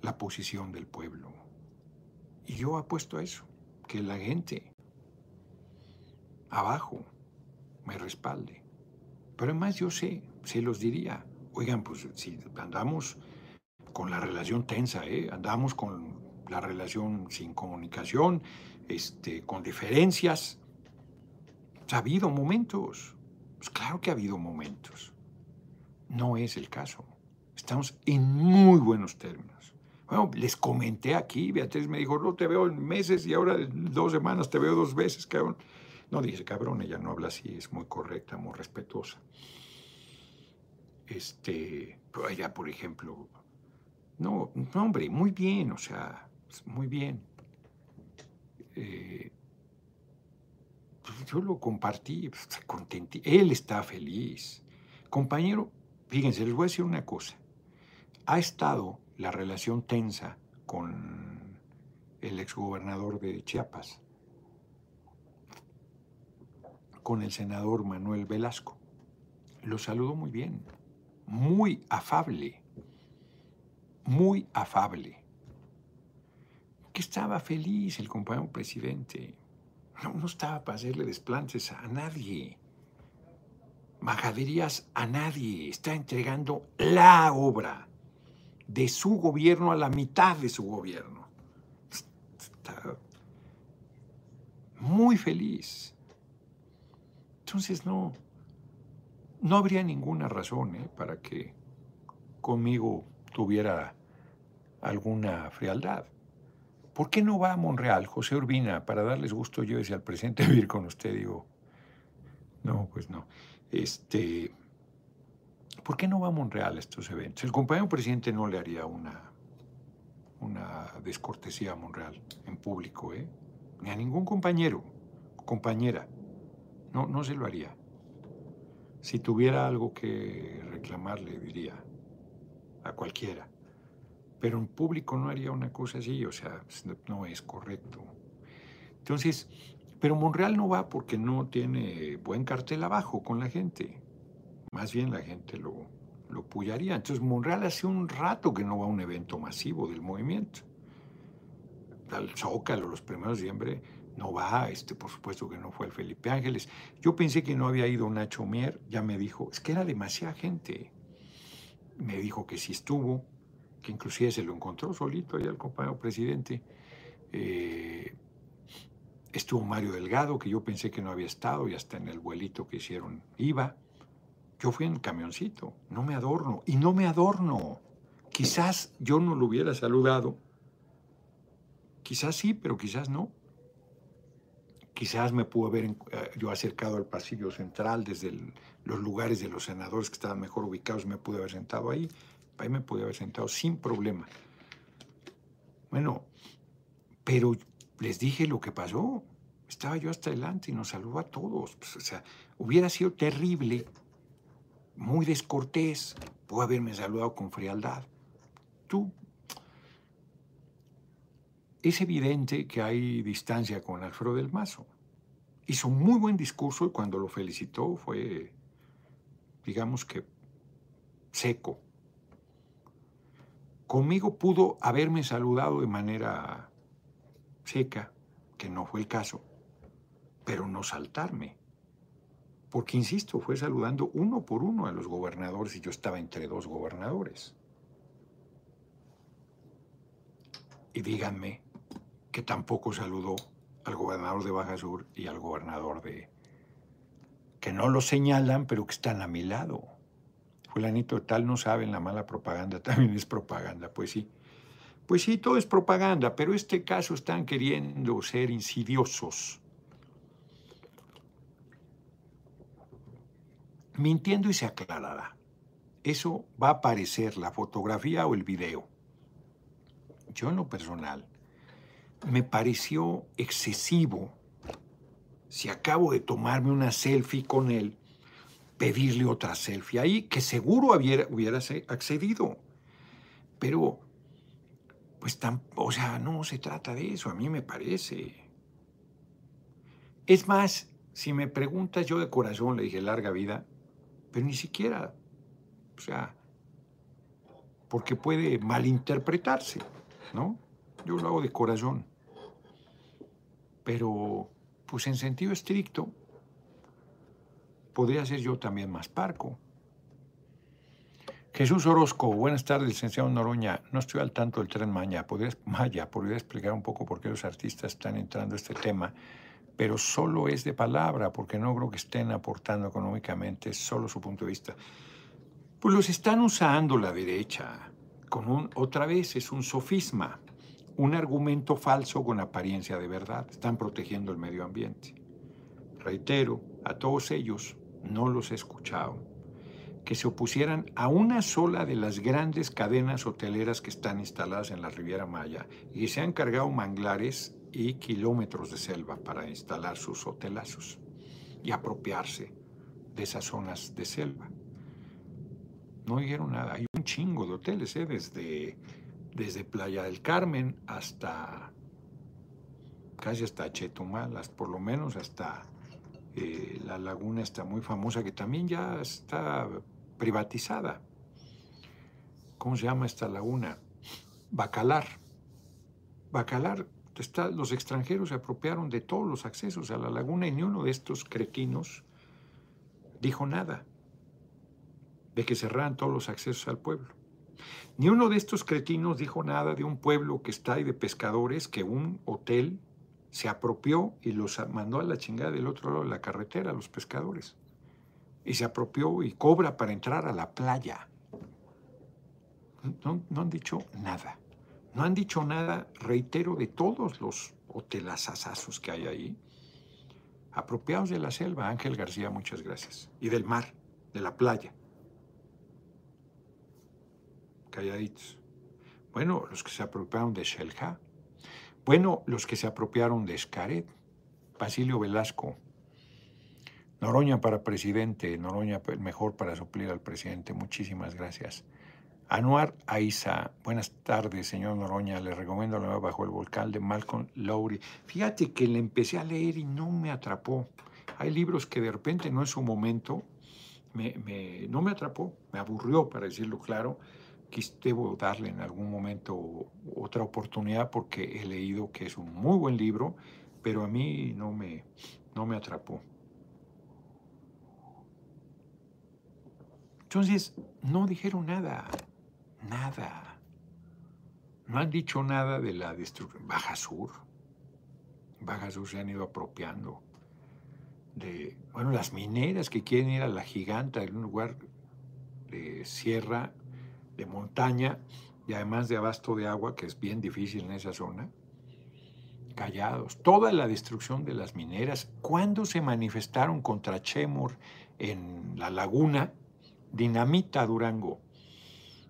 Speaker 1: la posición del pueblo. Y yo apuesto a eso, que la gente abajo me respalde. Pero además yo sé, se los diría, oigan, pues si andamos con la relación tensa, ¿eh? andamos con la relación sin comunicación, este, con diferencias. Ha habido momentos, pues claro que ha habido momentos. No es el caso. Estamos en muy buenos términos. Bueno, les comenté aquí, Beatriz me dijo, no te veo en meses y ahora en dos semanas te veo dos veces, cabrón. No dice cabrón, ella no habla así, es muy correcta, muy respetuosa. Este, ella, por ejemplo, No, no, hombre, muy bien, o sea, muy bien. Eh, pues, yo lo compartí, pues. Él está feliz. Compañero, fíjense, les voy a decir una cosa. Ha estado la relación tensa con el exgobernador de Chiapas, con el senador Manuel Velasco. Lo saludó muy bien, muy afable, muy afable. Que estaba feliz el compañero presidente. No, estaba para hacerle desplantes a nadie. Majaderías a nadie. Está entregando la obra de su gobierno a la mitad de su gobierno. Está muy feliz. Entonces no, no habría ninguna razón ¿eh? para que conmigo tuviera alguna frialdad. ¿Por qué no va a Monreal, José Urbina, para darles gusto yo decía al presidente vivir con usted? Digo, no, pues no. Este, ¿Por qué no va a Monreal a estos eventos? El compañero presidente no le haría una, una descortesía a Monreal en público, ¿eh? Ni a ningún compañero, compañera. No, no se lo haría. Si tuviera algo que reclamarle, diría a cualquiera. Pero en público no haría una cosa así, o sea, no es correcto. Entonces, pero Monreal no va porque no tiene buen cartel abajo con la gente. Más bien la gente lo, lo. Entonces Monreal hace un rato que no va a un evento masivo del movimiento. Al Zócalo, los primeros de diciembre, no va, este, por supuesto que no fue el Felipe Ángeles. Yo pensé que no había ido Nacho Mier, ya me dijo, es que era demasiada gente. Me dijo que sí estuvo, que inclusive se lo encontró solito ahí al compañero presidente. Eh, estuvo Mario Delgado, que yo pensé que no había estado y hasta en el vuelito que hicieron iba. Yo fui en el camioncito, no me adorno, y no me adorno. Quizás yo no lo hubiera saludado, quizás sí, pero quizás no. Quizás me pudo haber eh, yo acercado al pasillo central desde los lugares de los senadores que estaban mejor ubicados, me pude haber sentado ahí, ahí me pude haber sentado sin problema. Bueno, pero les dije lo que pasó. Estaba yo hasta adelante y nos saludó a todos. Pues, o sea, hubiera sido terrible muy descortés, pudo haberme saludado con frialdad. Tú, es evidente que hay distancia con Alfredo del Mazo. Hizo un muy buen discurso y cuando lo felicitó fue, digamos que, seco. Conmigo pudo haberme saludado de manera seca, que no fue el caso, pero no saltarme. Porque, insisto, fue saludando uno por uno a los gobernadores y yo estaba entre dos gobernadores. Y díganme que tampoco saludó al gobernador de Baja Sur y al gobernador de... que no lo señalan, pero que están a mi lado. Fulanito tal no saben, la mala propaganda también es propaganda, pues sí. Pues sí, todo es propaganda, pero este caso están queriendo ser insidiosos mintiendo y se aclarará. Eso va a aparecer, la fotografía o el video. Yo en lo personal, me pareció excesivo, si acabo de tomarme una selfie con él, pedirle otra selfie ahí, que seguro hubiera, hubiera accedido. Pero, pues, tan, o sea, no se trata de eso, a mí me parece. Es más, si me preguntas yo de corazón, le dije larga vida, pero ni siquiera, o sea, porque puede malinterpretarse, ¿no? Yo lo hago de corazón. Pero, pues en sentido estricto, podría ser yo también más parco. Jesús Orozco, buenas tardes, licenciado Noroña. No estoy al tanto del tren Maya. ¿Podría, Maya, ¿podría explicar un poco por qué los artistas están entrando a este tema? pero solo es de palabra, porque no creo que estén aportando económicamente, solo su punto de vista. Pues los están usando la derecha, con un, otra vez es un sofisma, un argumento falso con apariencia de verdad. Están protegiendo el medio ambiente. Reitero, a todos ellos no los he escuchado. que se opusieran a una sola de las grandes cadenas hoteleras que están instaladas en la Riviera Maya y se han cargado manglares y kilómetros de selva para instalar sus hotelazos y apropiarse de esas zonas de selva. No dijeron nada. Hay un chingo de hoteles, ¿eh? desde, desde Playa del Carmen hasta casi hasta Chetumal, por lo menos hasta eh, la laguna está muy famosa, que también ya está privatizada. ¿Cómo se llama esta laguna? Bacalar. Bacalar, los extranjeros se apropiaron de todos los accesos a la laguna y ni uno de estos cretinos dijo nada de que cerraran todos los accesos al pueblo. Ni uno de estos cretinos dijo nada de un pueblo que está ahí de pescadores, que un hotel se apropió y los mandó a la chingada del otro lado de la carretera, a los pescadores y se apropió y cobra para entrar a la playa. No, han dicho nada. No han dicho nada, reitero, de todos los hotelazazazos que hay ahí. Apropiados de la selva, Ángel García, muchas gracias. Y del mar, de la playa. Calladitos. Bueno, los que se apropiaron de Shelja. Bueno, los que se apropiaron de Escaret. Basilio Velasco, Noroña para presidente, Noroña mejor para suplir al presidente. Muchísimas gracias. Anuar Aiza, buenas tardes, señor Noroña. Le recomiendo la nueva Bajo el Volcán de Malcolm Lowry. Fíjate que le empecé a leer y no me atrapó. Hay libros que de repente no es su momento, no me atrapó, me aburrió, para decirlo claro. Debo darle en algún momento otra oportunidad porque he leído que es un muy buen libro, pero a mí no me, no me atrapó. Entonces, no dijeron nada, nada. No han dicho nada de la destrucción. Baja Sur. Baja Sur se han ido apropiando de, bueno, las mineras que quieren ir a la giganta, en un lugar de sierra, de montaña y además de abasto de agua, que es bien difícil en esa zona. Callados. Toda la destrucción de las mineras. ¿Cuándo se manifestaron contra Chemor en la laguna? Dinamita Durango,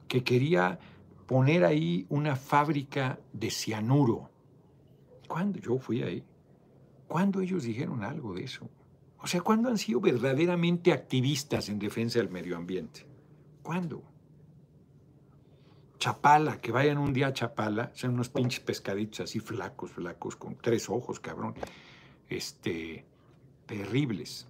Speaker 1: que quería poner ahí una fábrica de cianuro. ¿Cuándo? Yo fui ahí. ¿Cuándo ellos dijeron algo de eso? O sea, ¿cuándo han sido verdaderamente activistas en defensa del medio ambiente? ¿Cuándo? Chapala, que vayan un día a Chapala, sean unos pinches pescaditos así flacos, flacos, con tres ojos, cabrón. Este, terribles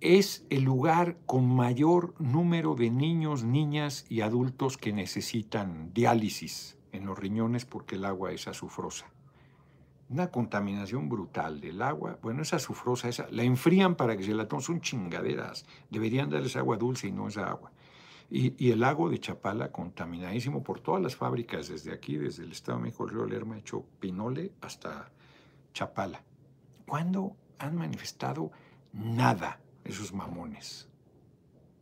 Speaker 1: es el lugar con mayor número de niños, niñas y adultos que necesitan diálisis en los riñones porque el agua es azufrosa. Una contaminación brutal del agua. Bueno, esa azufrosa, esa, la enfrían para que se la tomen. Son chingaderas. Deberían darles agua dulce y no esa agua. Y, el lago de Chapala contaminadísimo por todas las fábricas, desde aquí, desde el Estado de México, el río Lerma, hecho Pinole hasta Chapala. ¿Cuándo han manifestado nada? esos mamones?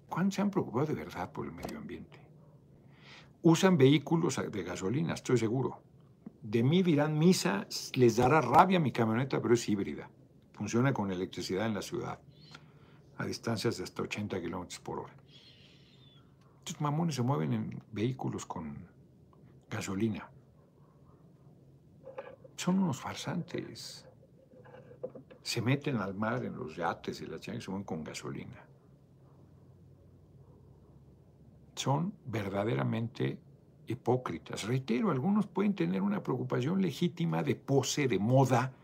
Speaker 1: ¿Cuándo se han preocupado de verdad por el medio ambiente? Usan vehículos de gasolina, estoy seguro. De mí dirán misa, les dará rabia mi camioneta, pero es híbrida. Funciona con electricidad en la ciudad, a distancias de hasta 80 kilómetros por hora. Estos mamones se mueven en vehículos con gasolina. Son unos farsantes se meten al mar en los yates y las y se mueven con gasolina. Son verdaderamente hipócritas. Reitero, algunos pueden tener una preocupación legítima de pose, de moda.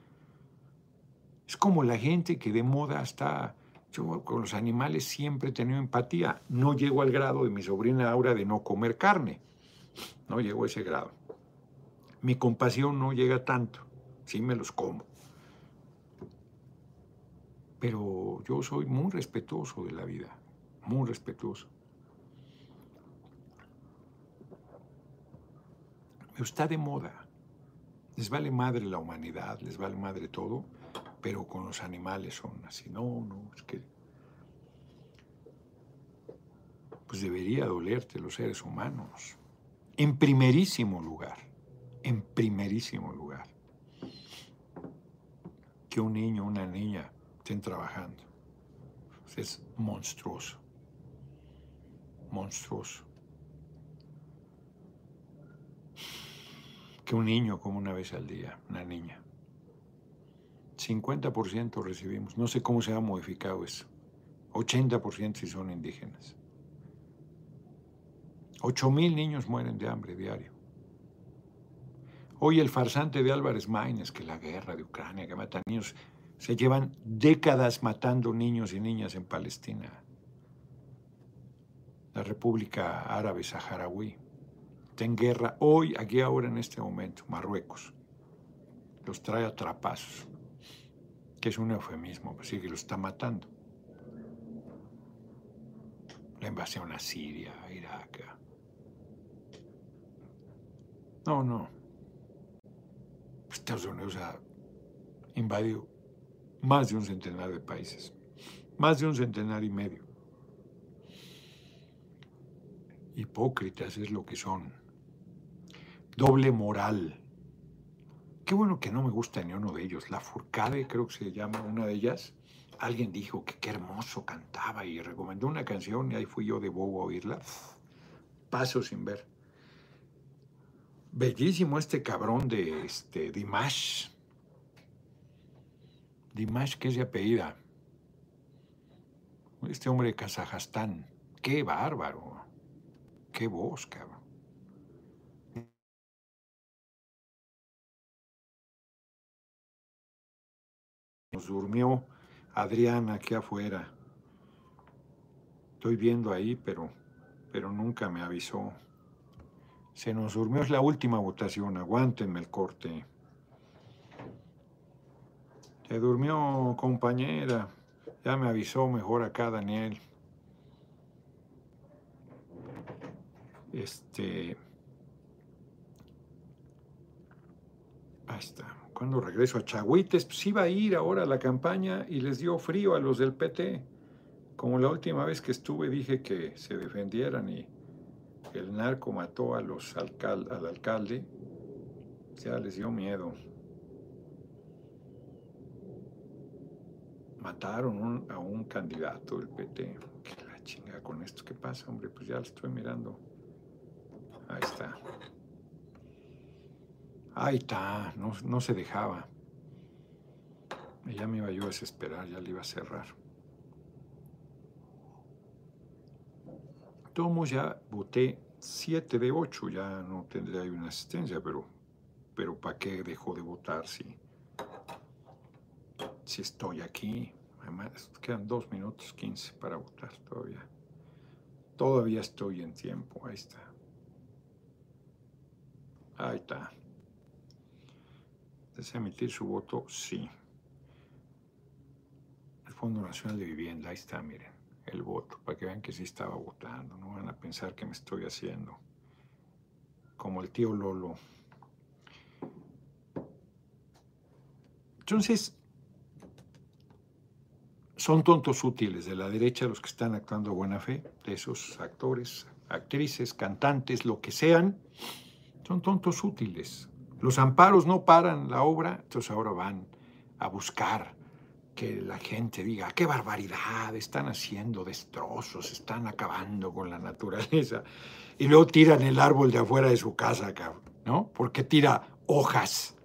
Speaker 1: Es como la gente que de moda está... Yo con los animales siempre he tenido empatía. No llego al grado de mi sobrina Aura de no comer carne. No llego a ese grado. Mi compasión no llega tanto. Sí me los como pero yo soy muy respetuoso de la vida, muy respetuoso. Pero está de moda. Les vale madre la humanidad, les vale madre todo, pero con los animales son así. No, no, es que... Pues debería dolerte los seres humanos. En primerísimo lugar, en primerísimo lugar. Que un niño, una niña estén trabajando. Es monstruoso, monstruoso. Que un niño como una vez al día, una niña. 50% recibimos. No sé cómo se ha modificado eso. 80% si son indígenas. 8 mil niños mueren de hambre diario. Hoy el farsante de Álvarez Maínez, que la guerra de Ucrania, que mata niños, se llevan décadas matando niños y niñas en Palestina. La República Árabe Saharaui está en guerra hoy, aquí ahora, en este momento, Marruecos. Los trae a que es un eufemismo, así que los está matando. La invasión a Siria, a Irak. No, no. Estados Unidos ha invadido más de un centenar de países, más de un centenar y medio. Hipócritas es lo que son. Doble moral. Qué bueno que no me gusta ni uno de ellos. La Furcade, creo que se llama una de ellas. Alguien dijo que qué hermoso cantaba y recomendó una canción y ahí fui yo de bobo a oírla. Paso sin ver. Bellísimo este cabrón de este, Dimash. Dimash, que es de apellida. Este hombre de Kazajstán. Qué bárbaro. Qué voz, cabrón. Nos durmió Adrián aquí afuera. Estoy viendo ahí, pero, pero nunca me avisó. Se nos durmió, es la última votación, aguántenme el corte. Se durmió, compañera. Ya me avisó mejor acá, Daniel. Este. Ahí está. Cuando regreso a Chagüites, pues iba a ir ahora a la campaña y les dio frío a los del PT. Como la última vez que estuve dije que se defendieran y el narco mató a los al alcalde, ya les dio miedo. Mataron a un candidato del PT. ¿Qué la chinga con esto? ¿Qué pasa, hombre? Pues ya lo estoy mirando. Ahí está. Ahí está, no, no se dejaba. ya me iba yo a desesperar, ya le iba a cerrar. Tomo ya voté 7 de 8, ya no tendría una asistencia, pero, pero ¿para qué dejo de votar si, si estoy aquí? Además, quedan 2 minutos 15 para votar todavía. Todavía estoy en tiempo, ahí está. Ahí está. ¿Desea emitir su voto? Sí. El Fondo Nacional de Vivienda, ahí está, miren el voto, para que vean que sí estaba votando, no van a pensar que me estoy haciendo como el tío Lolo. Entonces, son tontos útiles de la derecha los que están actuando a buena fe, de esos actores, actrices, cantantes, lo que sean, son tontos útiles. Los amparos no paran la obra, entonces ahora van a buscar que la gente diga, qué barbaridad, están haciendo destrozos, están acabando con la naturaleza. Y luego tiran el árbol de afuera de su casa, ¿no? Porque tira hojas.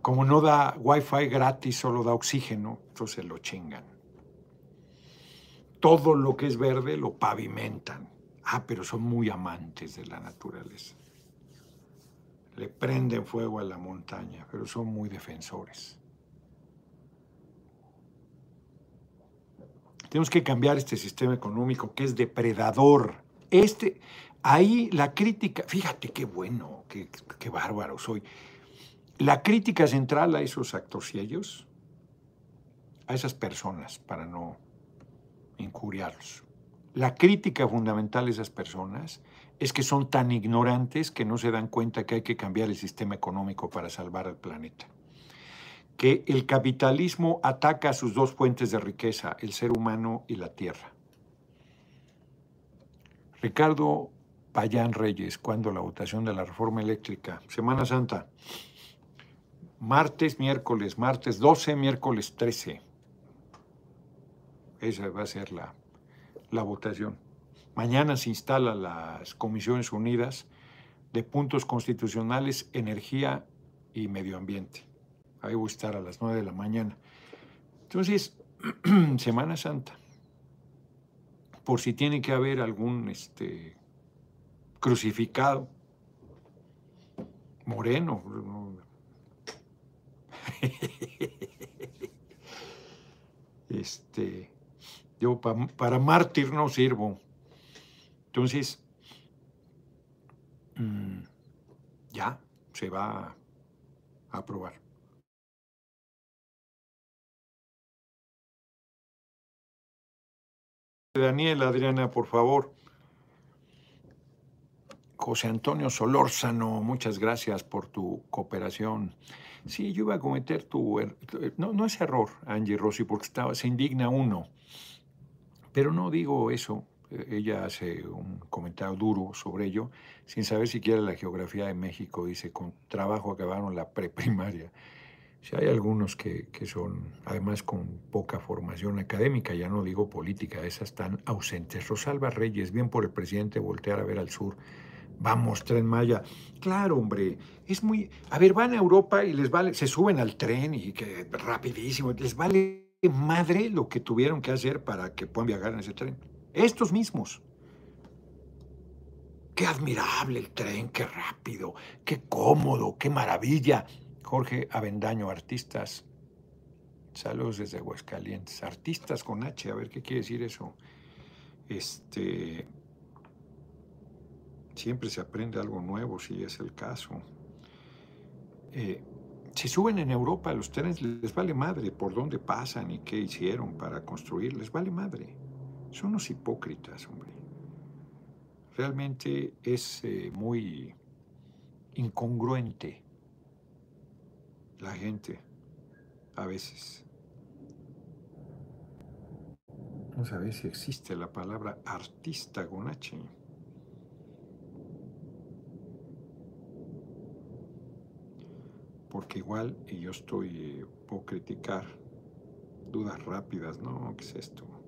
Speaker 1: Como no da wifi gratis, solo da oxígeno, entonces lo chingan. Todo lo que es verde lo pavimentan. Ah, pero son muy amantes de la naturaleza. Le prenden fuego a la montaña, pero son muy defensores. Tenemos que cambiar este sistema económico que es depredador. Este, ahí la crítica, fíjate qué bueno, qué, qué bárbaro soy. La crítica central a esos actos y ellos, a esas personas, para no injuriarlos. La crítica fundamental a esas personas es que son tan ignorantes que no se dan cuenta que hay que cambiar el sistema económico para salvar al planeta que el capitalismo ataca sus dos fuentes de riqueza, el ser humano y la tierra. Ricardo Payán Reyes, cuando la votación de la reforma eléctrica, Semana Santa, martes, miércoles, martes 12, miércoles 13. Esa va a ser la, la votación. Mañana se instalan las Comisiones Unidas de Puntos Constitucionales, Energía y Medio Ambiente. Ahí voy a estar a las 9 de la mañana. Entonces, Semana Santa. Por si tiene que haber algún este, crucificado, moreno. Este, yo para mártir no sirvo. Entonces, mm, ya se va a aprobar. Daniel, Adriana, por favor. José Antonio Solórzano, muchas gracias por tu cooperación. Sí, yo iba a cometer tu... Er, no, no es error, Angie Rossi, porque estaba, se indigna uno. Pero no digo eso. Ella hace un comentario duro sobre ello, sin saber siquiera la geografía de México. Dice, con trabajo acabaron la preprimaria. Si hay algunos que, son, además, con poca formación académica, ya no digo política, esas están ausentes. Rosalba Reyes, bien por el presidente voltear a ver al sur. Vamos, Tren Maya. Claro, hombre, es muy... A ver, van a Europa y les vale, se suben al tren y que rapidísimo, les vale madre lo que tuvieron que hacer para que puedan viajar en ese tren. Estos mismos. Qué admirable el tren, qué rápido, qué cómodo, qué maravilla. Jorge Avendaño, artistas. Saludos desde Aguascalientes. Artistas con H, a ver qué quiere decir eso. Este. Siempre se aprende algo nuevo, si es el caso. Eh, si suben en Europa los trenes, les vale madre por dónde pasan y qué hicieron para construir, les vale madre. Son unos hipócritas, hombre. Realmente es eh, muy incongruente la gente a veces. Vamos a si existe la palabra artista con H. Porque igual, yo estoy, eh, puedo criticar dudas rápidas, ¿no? ¿Qué es esto?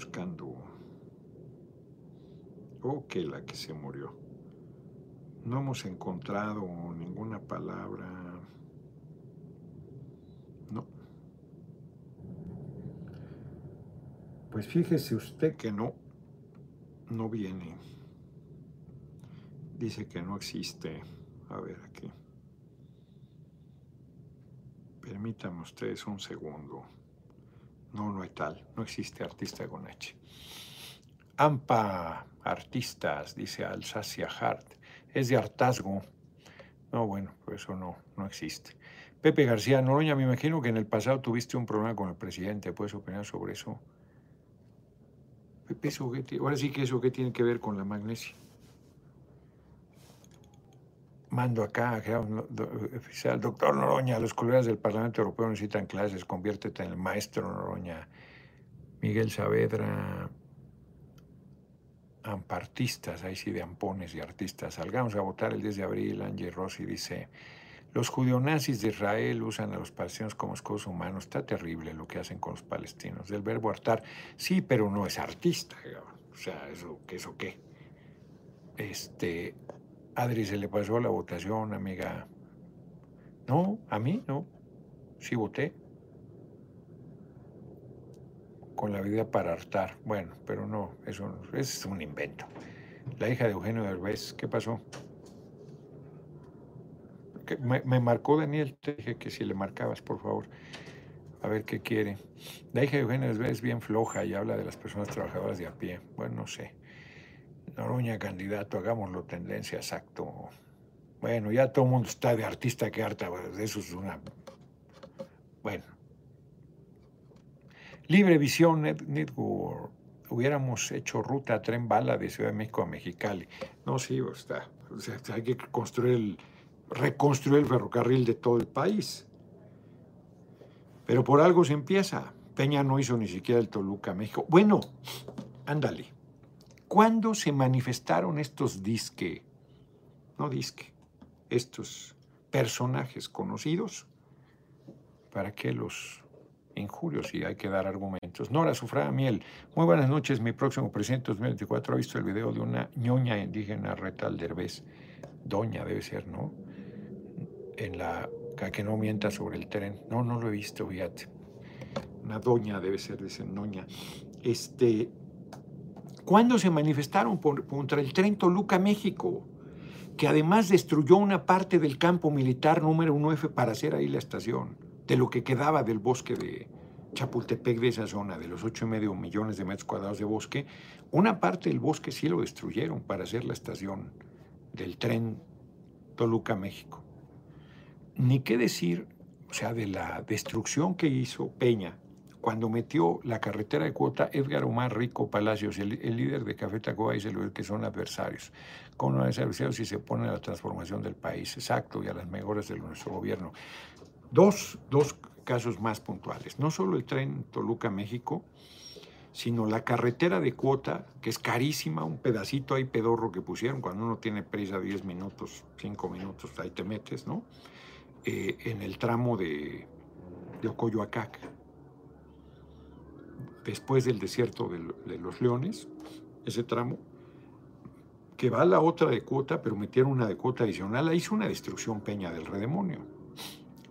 Speaker 1: Buscando. Oh, que la que se murió. No hemos encontrado ninguna palabra. No. Pues fíjese usted que no, no viene. Dice que no existe. A ver aquí. Permítanme ustedes un segundo. No, no hay tal. No existe artista con H. AMPA Artistas, dice Alsacia Hart es de hartazgo. No, bueno, pues eso no, no existe. Pepe García Noroña, me imagino que en el pasado tuviste un problema con el presidente. ¿Puedes opinar sobre eso? Pepe, ahora sí que eso qué tiene que ver con la magnesia. Mando acá, oficial, doctor Noroña, los colegas del Parlamento Europeo necesitan clases, conviértete en el maestro Noroña. Miguel Saavedra, ampartistas, ahí sí de ampones y artistas. Salgamos a votar el 10 de abril. Angie Rossi dice, los judionazis de Israel usan a los palestinos como escudos humanos. Está terrible lo que hacen con los palestinos. Del verbo hartar, sí, pero no es artista. O sea, ¿eso, ¿eso qué? Este, Adri, ¿se le pasó la votación, amiga? No, a mí no. Sí voté con la vida para hartar. Bueno, pero no, eso, es un invento. La hija de Eugenio Derbez, ¿qué pasó? Me, marcó Daniel, te dije que si le marcabas, por favor, a ver qué quiere. La hija de Eugenio es bien floja y habla de las personas trabajadoras de a pie. Bueno, no sé. Noroña, candidato, hagámoslo tendencia, exacto. Bueno, ya todo el mundo está de artista que harta, eso es una... Bueno, Libre Visión Network. Hubiéramos hecho ruta tren bala de Ciudad de México a Mexicali. No, sí, está. O sea, hay que construir reconstruir el ferrocarril de todo el país. Pero por algo se empieza. Peña no hizo ni siquiera el Toluca México. Bueno, ándale. ¿Cuándo se manifestaron estos disque? No disque. Estos personajes conocidos. ¿Para qué los injurios y hay que dar argumentos. Nora Sufrada Miel, muy buenas noches. Mi próximo presidente 2024 ha visto el video de una ñoña indígena retal derbez. Doña debe ser, ¿no? En la que no mienta sobre el tren. No, no lo he visto, fíjate. Una doña debe ser, dice ñoña. Este, ¿Cuándo se manifestaron contra el tren Toluca, México? Que además destruyó una parte del campo militar número 1F para hacer ahí la estación, de lo que quedaba del bosque de Chapultepec, de esa zona, de los 8,5 millones de metros cuadrados de bosque. Una parte del bosque sí lo destruyeron para hacer la estación del tren Toluca, México. Ni qué decir, o sea, de la destrucción que hizo Peña cuando metió la carretera de cuota Edgar Omar Rico Palacios, el, líder de Café Tacuba, dice que son adversarios. Con los adversarios si se pone a la transformación del país, exacto, y a las mejoras de nuestro gobierno. Dos, dos casos más puntuales. No solo el tren Toluca-México, sino la carretera de cuota, que es carísima, un pedacito ahí pedorro que pusieron, cuando uno tiene prisa 10 minutos, 5 minutos, ahí te metes, ¿no? Eh, en el tramo de, de Ocoyoacac después del desierto de, los leones, ese tramo, que va a la otra de cuota, pero metieron una de cuota adicional, ahí hizo una destrucción peña del redemonio.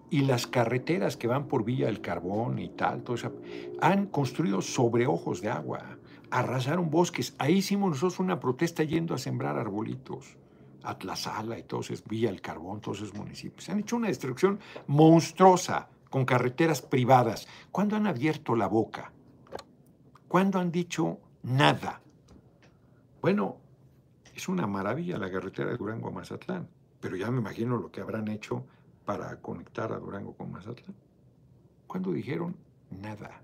Speaker 1: Y las carreteras que van por Villa del Carbón y tal, todo eso, han construido sobre ojos de agua, arrasaron bosques. Ahí hicimos nosotros una protesta yendo a sembrar arbolitos. Atlazala y todos es Villa del Carbón, todos esos municipios. Han hecho una destrucción monstruosa con carreteras privadas. ¿Cuándo han abierto la boca? ¿Cuándo han dicho nada? Bueno, es una maravilla la carretera de Durango a Mazatlán, pero ya me imagino lo que habrán hecho para conectar a Durango con Mazatlán. ¿Cuándo dijeron nada?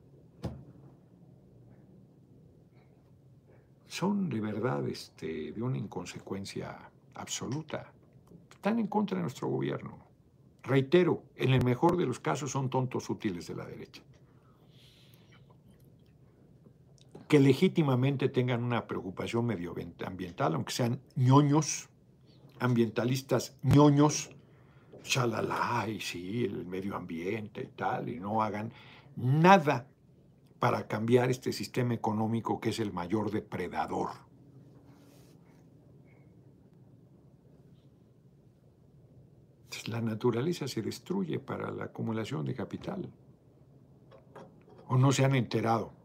Speaker 1: Son de verdad este, de una inconsecuencia absoluta. Están en contra de nuestro gobierno. Reitero, en el mejor de los casos son tontos útiles de la derecha. Que legítimamente tengan una preocupación medioambiental, aunque sean ñoños, ambientalistas ñoños, chalala, y sí, el medio ambiente y tal, y no hagan nada para cambiar este sistema económico que es el mayor depredador. La naturaleza se destruye para la acumulación de capital. ¿O no se han enterado?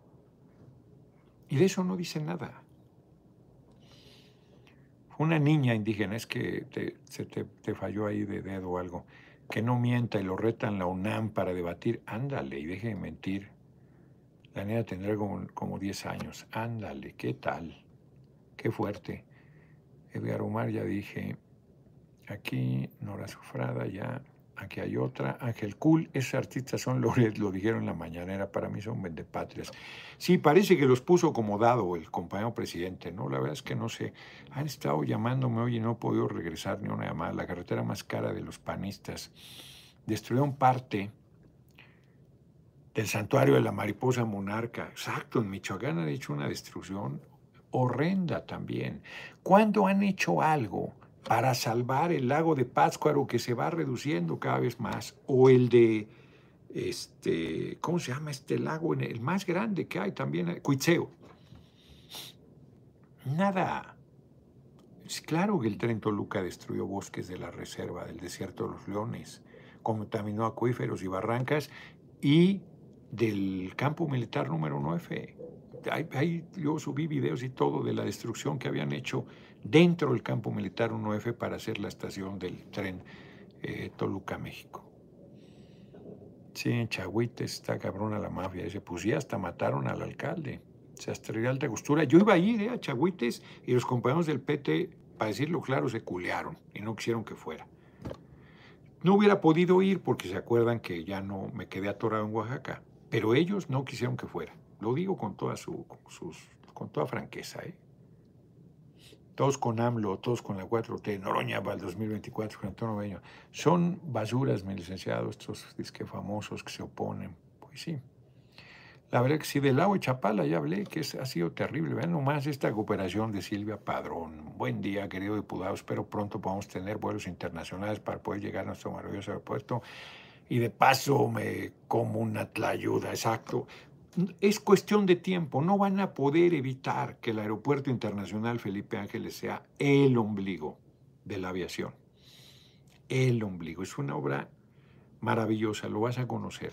Speaker 1: Y de eso no dice nada. Una niña indígena, es que se te, falló ahí de dedo o algo, que no mienta y lo retan la UNAM para debatir, ándale y deje de mentir. La niña tendrá como, como 10 años, ándale, ¿qué tal? Qué fuerte. Edgar Omar ya dije, aquí Nora Sufrada ya aquí hay otra, Ángel Cool, esos artistas son lo, lo dijeron en la mañanera, para mí son vendepatrias. Sí, parece que los puso como dado el compañero presidente, ¿no? La verdad es que no sé, han estado llamándome hoy y no he podido regresar ni una llamada. La carretera más cara de los panistas destruyeron parte del santuario de la mariposa monarca. Exacto, en Michoacán han hecho una destrucción horrenda también. ¿Cuándo han hecho algo? Para salvar el lago de Pátzcuaro que se va reduciendo cada vez más, o el de, este, ¿cómo se llama este lago? El más grande que hay también, Cuitzeo. Nada. Es claro que el tren Toluca destruyó bosques de la reserva del desierto de los leones, contaminó acuíferos y barrancas y del campo militar número 9. Ahí, yo subí videos y todo de la destrucción que habían hecho dentro del campo militar 1F para hacer la estación del tren eh, Toluca, México. Sí, en está cabrona la mafia. Dice, pues ya hasta mataron al alcalde. Se de alta costura. Yo iba a ir eh, a Chagüites y los compañeros del PT, para decirlo claro, se culearon y no quisieron que fuera. No hubiera podido ir porque se acuerdan que ya no me quedé atorado en Oaxaca, pero ellos no quisieron que fuera. Lo digo con toda, su, con toda franqueza. ¿eh? Todos con AMLO, todos con la 4T, Noroña para el 2024, con Antonio Beño. Son basuras, mi licenciado, estos disque famosos que se oponen. Pues sí. La verdad que sí, del lago de Chapala ya hablé, que ha sido terrible. Vean nomás esta cooperación de Silvia Padrón. Buen día, querido diputado. Espero pronto podamos tener vuelos internacionales para poder llegar a nuestro maravilloso aeropuerto. y de paso me como una tlayuda, exacto. Es cuestión de tiempo, no van a poder evitar que el Aeropuerto Internacional Felipe Ángeles sea el ombligo de la aviación. El ombligo. Es una obra maravillosa, lo vas a conocer.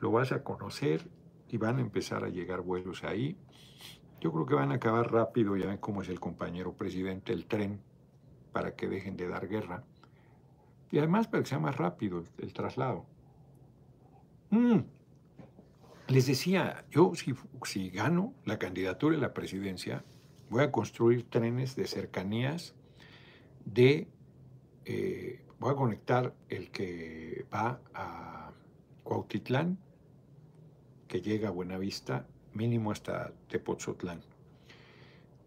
Speaker 1: Lo vas a conocer y van a empezar a llegar vuelos ahí. Yo creo que van a acabar rápido, ya ven cómo es el compañero presidente, el tren, para que dejen de dar guerra. Y además para que sea más rápido el, traslado. Mm. Les decía, yo si, gano la candidatura en la presidencia, voy a construir trenes de cercanías de... Eh, voy a conectar el que va a Cuautitlán, que llega a Buenavista, mínimo hasta Tepotzotlán.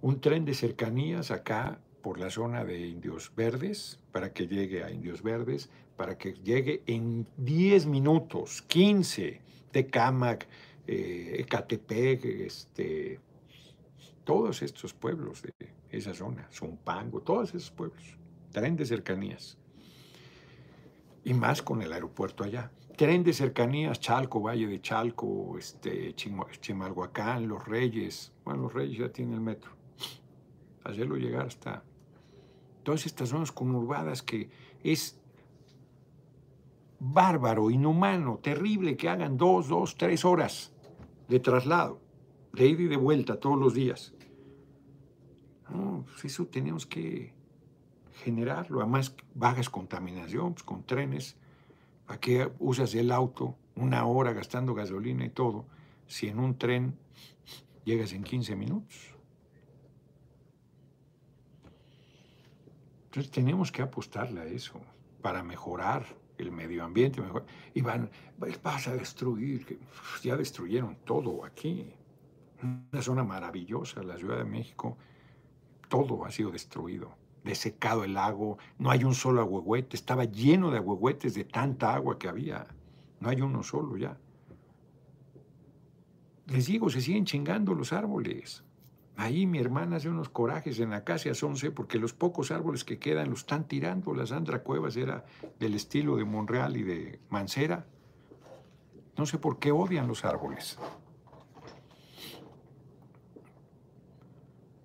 Speaker 1: Un tren de cercanías acá por la zona de Indios Verdes para que llegue a Indios Verdes, para que llegue en 10 minutos, 15, Tecámac, eh, Ecatepec, este, todos estos pueblos de esa zona, Zumpango, todos esos pueblos, tren de cercanías. Y más con el aeropuerto allá. Tren de cercanías, Chalco, Valle de Chalco, este, Chimalhuacán, Los Reyes. Bueno, Los Reyes ya tienen el metro. Hacerlo llegar hasta todas estas zonas conurbadas que es bárbaro, inhumano, terrible que hagan dos, dos, tres horas de traslado, de ida y de vuelta todos los días. Pues eso tenemos que generarlo. Además, bajas contaminación pues, con trenes. ¿Para qué usas el auto una hora gastando gasolina y todo si en un tren llegas en 15 minutos? Entonces tenemos que apostarle a eso para mejorar el medio ambiente. y van, vas a destruir, ya destruyeron todo aquí. Una zona maravillosa, la Ciudad de México, todo ha sido destruido. Desecado el lago, no hay un solo agüehuete, estaba lleno de agüehuetes de tanta agua que había. No hay uno solo ya. Les digo, se siguen chingando los árboles. Ahí mi hermana hace unos corajes en la casa 11 porque los pocos árboles que quedan los están tirando. La Sandra Cuevas era del estilo de Monreal y de Mancera. No sé por qué odian los árboles.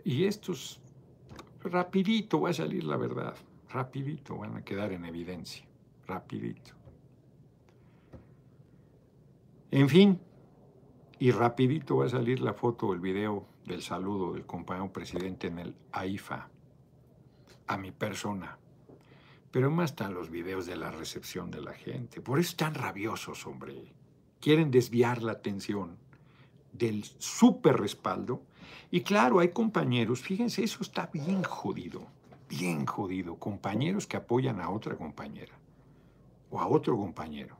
Speaker 1: Y estos, rapidito va a salir la verdad. Rapidito van a quedar en evidencia. Rapidito. En fin, y rapidito va a salir la foto, el video del saludo del compañero presidente en el AIFA a mi persona. Pero más están los videos de la recepción de la gente. Por eso están rabiosos, hombre. Quieren desviar la atención del súper respaldo. Y claro, hay compañeros, fíjense, eso está bien jodido, bien jodido. Compañeros que apoyan a otra compañera o a otro compañero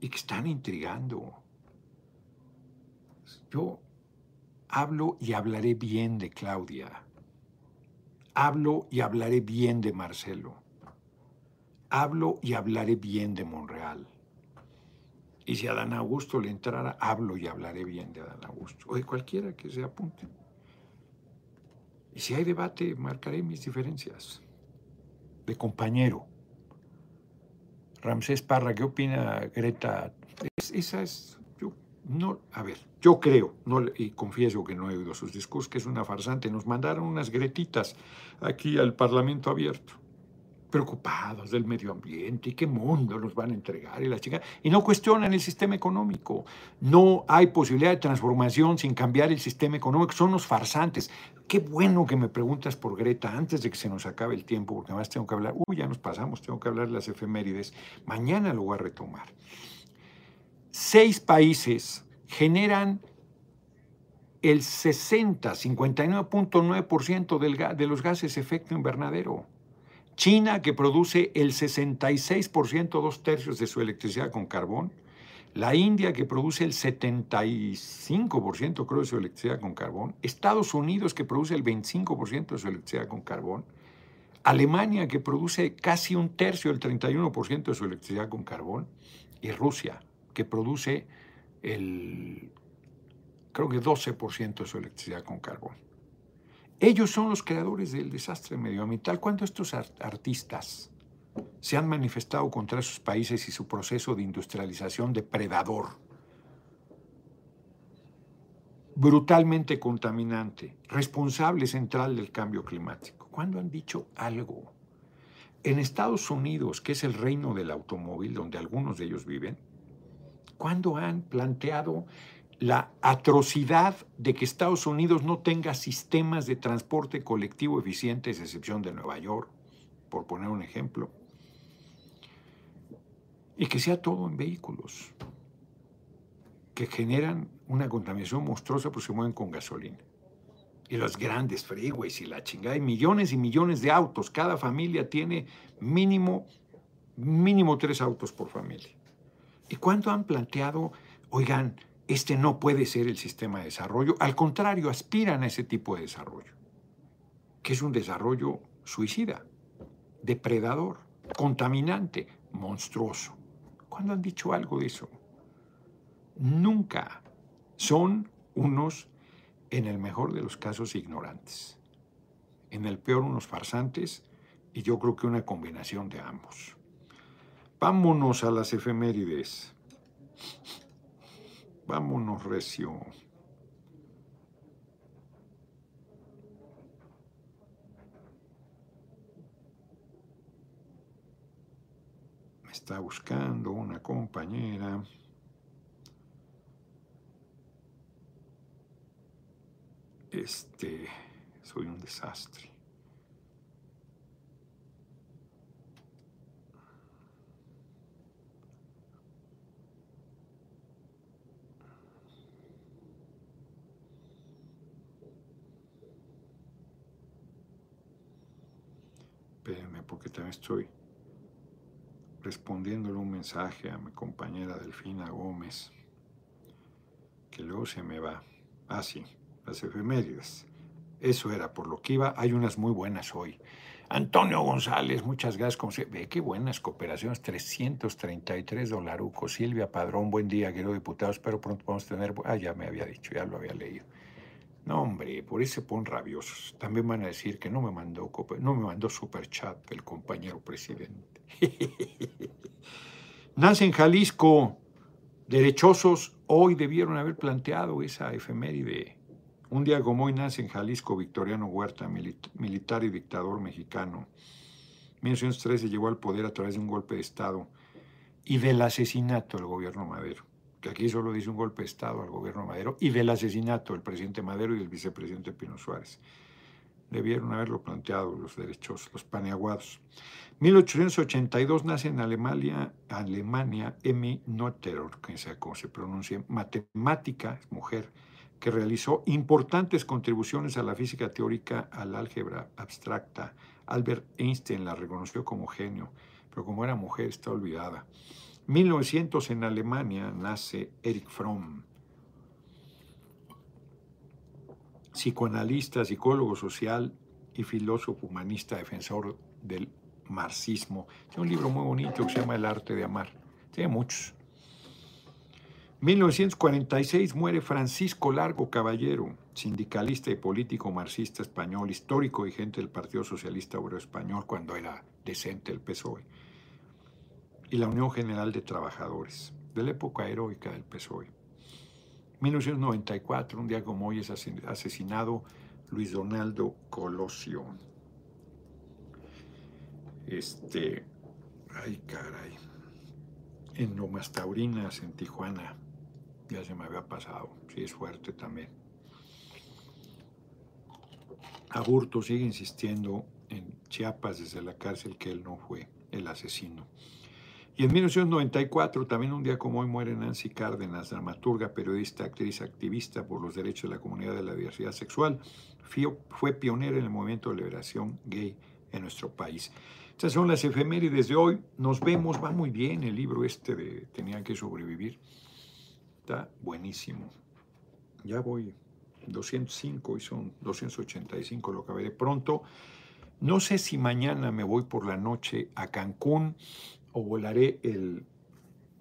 Speaker 1: y que están intrigando yo hablo y hablaré bien de Claudia. Hablo y hablaré bien de Marcelo. Hablo y hablaré bien de Monreal. Y si a Dan Augusto le entrara, hablo y hablaré bien de Adán Augusto. O de cualquiera que se apunte. Y si hay debate, marcaré mis diferencias. De compañero. Ramsés Parra, ¿qué opina Greta? esa es no, a ver, yo creo, no, y confieso que no he oído sus discursos, que es una farsante. Nos mandaron unas gretitas aquí al Parlamento abierto, preocupados del medio ambiente y qué mundo nos van a entregar y la chica. Y no cuestionan el sistema económico. No hay posibilidad de transformación sin cambiar el sistema económico. Son los farsantes. Qué bueno que me preguntas por Greta antes de que se nos acabe el tiempo, porque además tengo que hablar. Uy, ya nos pasamos, tengo que hablar de las efemérides. Mañana lo voy a retomar seis países generan el 60, 59.9% de los gases efecto invernadero. China, que produce el 66%, dos tercios de su electricidad con carbón. La India, que produce el 75%, creo, de su electricidad con carbón. Estados Unidos, que produce el 25% de su electricidad con carbón. Alemania, que produce casi un tercio, el 31% de su electricidad con carbón. Y Rusia, que produce el, creo que 12% de su electricidad con carbón. Ellos son los creadores del desastre medioambiental. Cuando estos artistas se han manifestado contra esos países y su proceso de industrialización depredador, brutalmente contaminante, responsable central del cambio climático. ¿Cuándo han dicho algo? En Estados Unidos, que es el reino del automóvil donde algunos de ellos viven, ¿cuándo han planteado la atrocidad de que Estados Unidos no tenga sistemas de transporte colectivo eficientes, excepción de Nueva York, por poner un ejemplo? Y que sea todo en vehículos que generan una contaminación monstruosa porque se mueven con gasolina y los grandes freeways y la chingada, hay millones y millones de autos. Cada familia tiene mínimo, mínimo tres autos por familia. ¿Y cuánto han planteado, oigan, este no puede ser el sistema de desarrollo? Al contrario, aspiran a ese tipo de desarrollo, que es un desarrollo suicida, depredador, contaminante, monstruoso. ¿Cuándo han dicho algo de eso? Nunca. Son unos en el mejor de los casos ignorantes, en el peor unos farsantes y yo creo que una combinación de ambos. Vámonos a las efemérides. Vámonos, recio. Me está buscando una compañera. este, soy un desastre. Porque también estoy respondiéndole un mensaje a mi compañera Delfina Gómez, que luego se me va. Ah, sí las efemérides. Eso era por lo que iba. Hay unas muy buenas hoy. Antonio González, muchas gracias. Como se, ve qué buenas cooperaciones, 333 dolarucos. Silvia Padrón, buen día, querido diputado. Espero pronto vamos a tener. Ah, ya me había dicho, ya lo había leído. No, hombre, por eso se ponen rabiosos. También van a decir que no me mandó, no me mandó superchat el compañero presidente. Nace en Jalisco. Derechosos hoy debieron haber planteado esa efeméride un día como hoy nace en Jalisco Victoriano Huerta, militar y dictador mexicano. En 1913 llegó al poder a través de un golpe de Estado y del asesinato del gobierno Madero, que aquí solo dice un golpe de Estado al gobierno Madero, y del asesinato del presidente Madero y del vicepresidente Pino Suárez. Debieron haberlo planteado los derechos, los paneaguados. 1882 nace en Alemania, Alemania Emmy Noether, que sea como se pronuncia, matemática, mujer, que realizó importantes contribuciones a la física teórica, al álgebra abstracta. Albert Einstein la reconoció como genio, pero como era mujer está olvidada. 1900 en Alemania nace Erich Fromm, psicoanalista, psicólogo social y filósofo humanista, defensor del marxismo. Tiene un libro muy bonito que se llama El arte de amar. Tiene muchos. 1946 muere Francisco Largo Caballero, sindicalista y político marxista español, histórico y gente del Partido Socialista Obrero Español cuando era decente el PSOE, y la Unión General de Trabajadores, de la época heroica del PSOE. 1994, un día como hoy, es asesinado Luis Donaldo Colosio. Este, ay caray, en Lomas Taurinas, en Tijuana, ya se me había pasado. Sí, es fuerte también. Aburto sigue insistiendo en Chiapas desde la cárcel que él no fue el asesino. Y en 1994, también un día como hoy, muere Nancy Cárdenas, dramaturga, periodista, actriz, activista por los derechos de la comunidad de la diversidad sexual. Fue pionera en el movimiento de liberación gay en nuestro país. Estas son las efemérides de hoy. Nos vemos, va muy bien el libro este de Tenían que sobrevivir buenísimo. Ya voy 205 y son 285, lo veré pronto. No sé si mañana me voy por la noche a Cancún o volaré el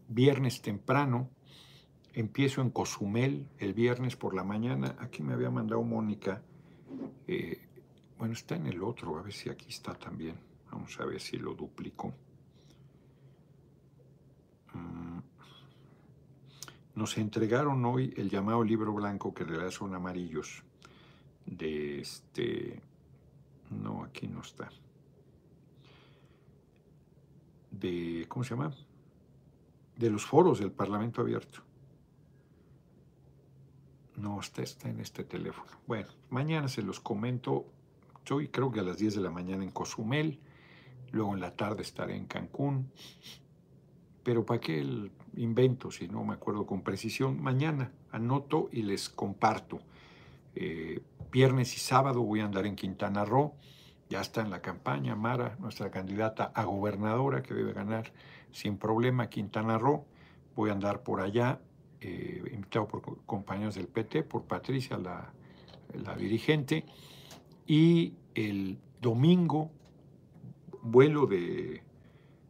Speaker 1: viernes temprano. Empiezo en Cozumel el viernes por la mañana. Aquí me había mandado Mónica. Eh, bueno, está en el otro, a ver si aquí está también. Vamos a ver si lo duplico. Mm. Nos entregaron hoy el llamado libro blanco que en realidad son amarillos. De este. No, aquí no está. De, ¿cómo se llama? De los foros del Parlamento Abierto. No, está, está en este teléfono. Bueno, mañana se los comento. Yo creo que a las 10 de la mañana en Cozumel, luego en la tarde estaré en Cancún. Pero ¿para qué el invento si no me acuerdo con precisión? Mañana anoto y les comparto. Eh, viernes y sábado voy a andar en Quintana Roo. Ya está en la campaña Mara, nuestra candidata a gobernadora que debe ganar sin problema Quintana Roo. Voy a andar por allá eh, invitado por compañeros del PT, por Patricia, la, dirigente, y el domingo vuelo de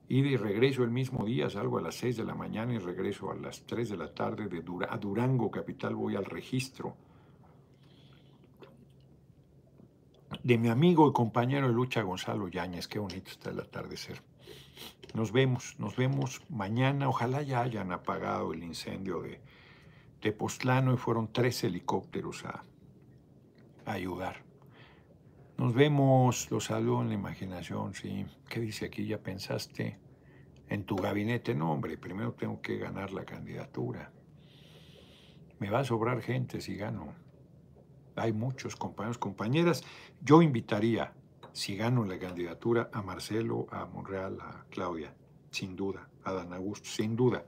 Speaker 1: ida y regreso el mismo día, salgo a las 6 de la mañana y regreso a las 3 de la tarde de a Durango, capital, voy al registro de mi amigo y compañero de lucha Gonzalo Yáñez, qué bonito está el atardecer. Nos vemos, nos vemos mañana. Ojalá ya hayan apagado el incendio de Tepoztlano y fueron tres helicópteros a, ayudar. Nos vemos, los saludo en la imaginación, sí. ¿Qué dice aquí? ¿Ya pensaste en tu gabinete? No, hombre, primero tengo que ganar la candidatura. Me va a sobrar gente si gano. Hay muchos compañeros, compañeras. Yo invitaría si gano la candidatura, a Marcelo, a Monreal, a Claudia, sin duda, a Dan Augusto, sin duda.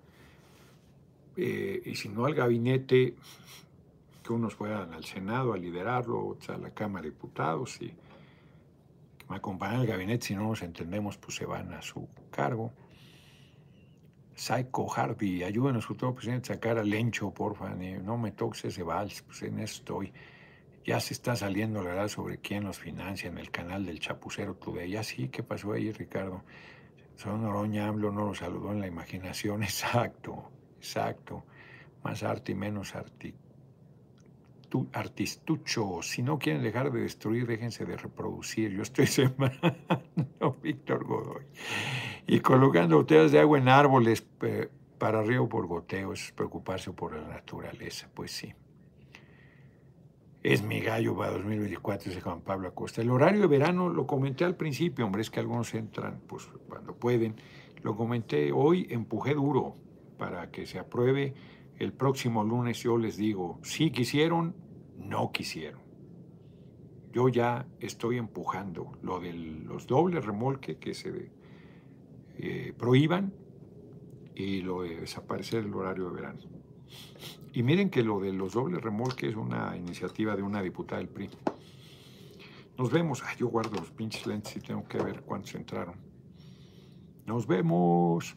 Speaker 1: Eh, y si no al gabinete, que unos fueran al Senado a liderarlo, otros a la Cámara de Diputados, y que me acompañen al gabinete, si no nos entendemos, pues se van a su cargo. Saiko Harvey, ayúdenos, futuro presidente, a sacar al Lencho, porfa, no me toques ese vals, pues en eso estoy. Ya se está saliendo la verdad sobre quién los financia en el canal del Chapucero Today. Ya sí, ¿qué pasó ahí, Ricardo? Son Oroña hablo, no lo saludó en la imaginación. Exacto, exacto. Más arte y menos arti artistucho. Si no quieren dejar de destruir, déjense de reproducir. Yo estoy sembrando, Víctor Godoy. Y colocando botellas de agua en árboles para río por goteo. es preocuparse por la naturaleza. Pues sí es mi gallo para 2024, dice Juan Pablo Acosta. El horario de verano lo comenté al principio, hombre, es que algunos entran pues cuando pueden. Lo comenté hoy, empujé duro para que se apruebe. El próximo lunes yo les digo, si quisieron, no quisieron. Yo ya estoy empujando lo de los dobles remolques que se eh, prohíban y lo de desaparecer el horario de verano. Y miren que lo de los dobles remolques es una iniciativa de una diputada del PRI. Nos vemos. Ay, yo guardo los pinches lentes y tengo que ver cuántos entraron. Nos vemos.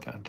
Speaker 1: Tan,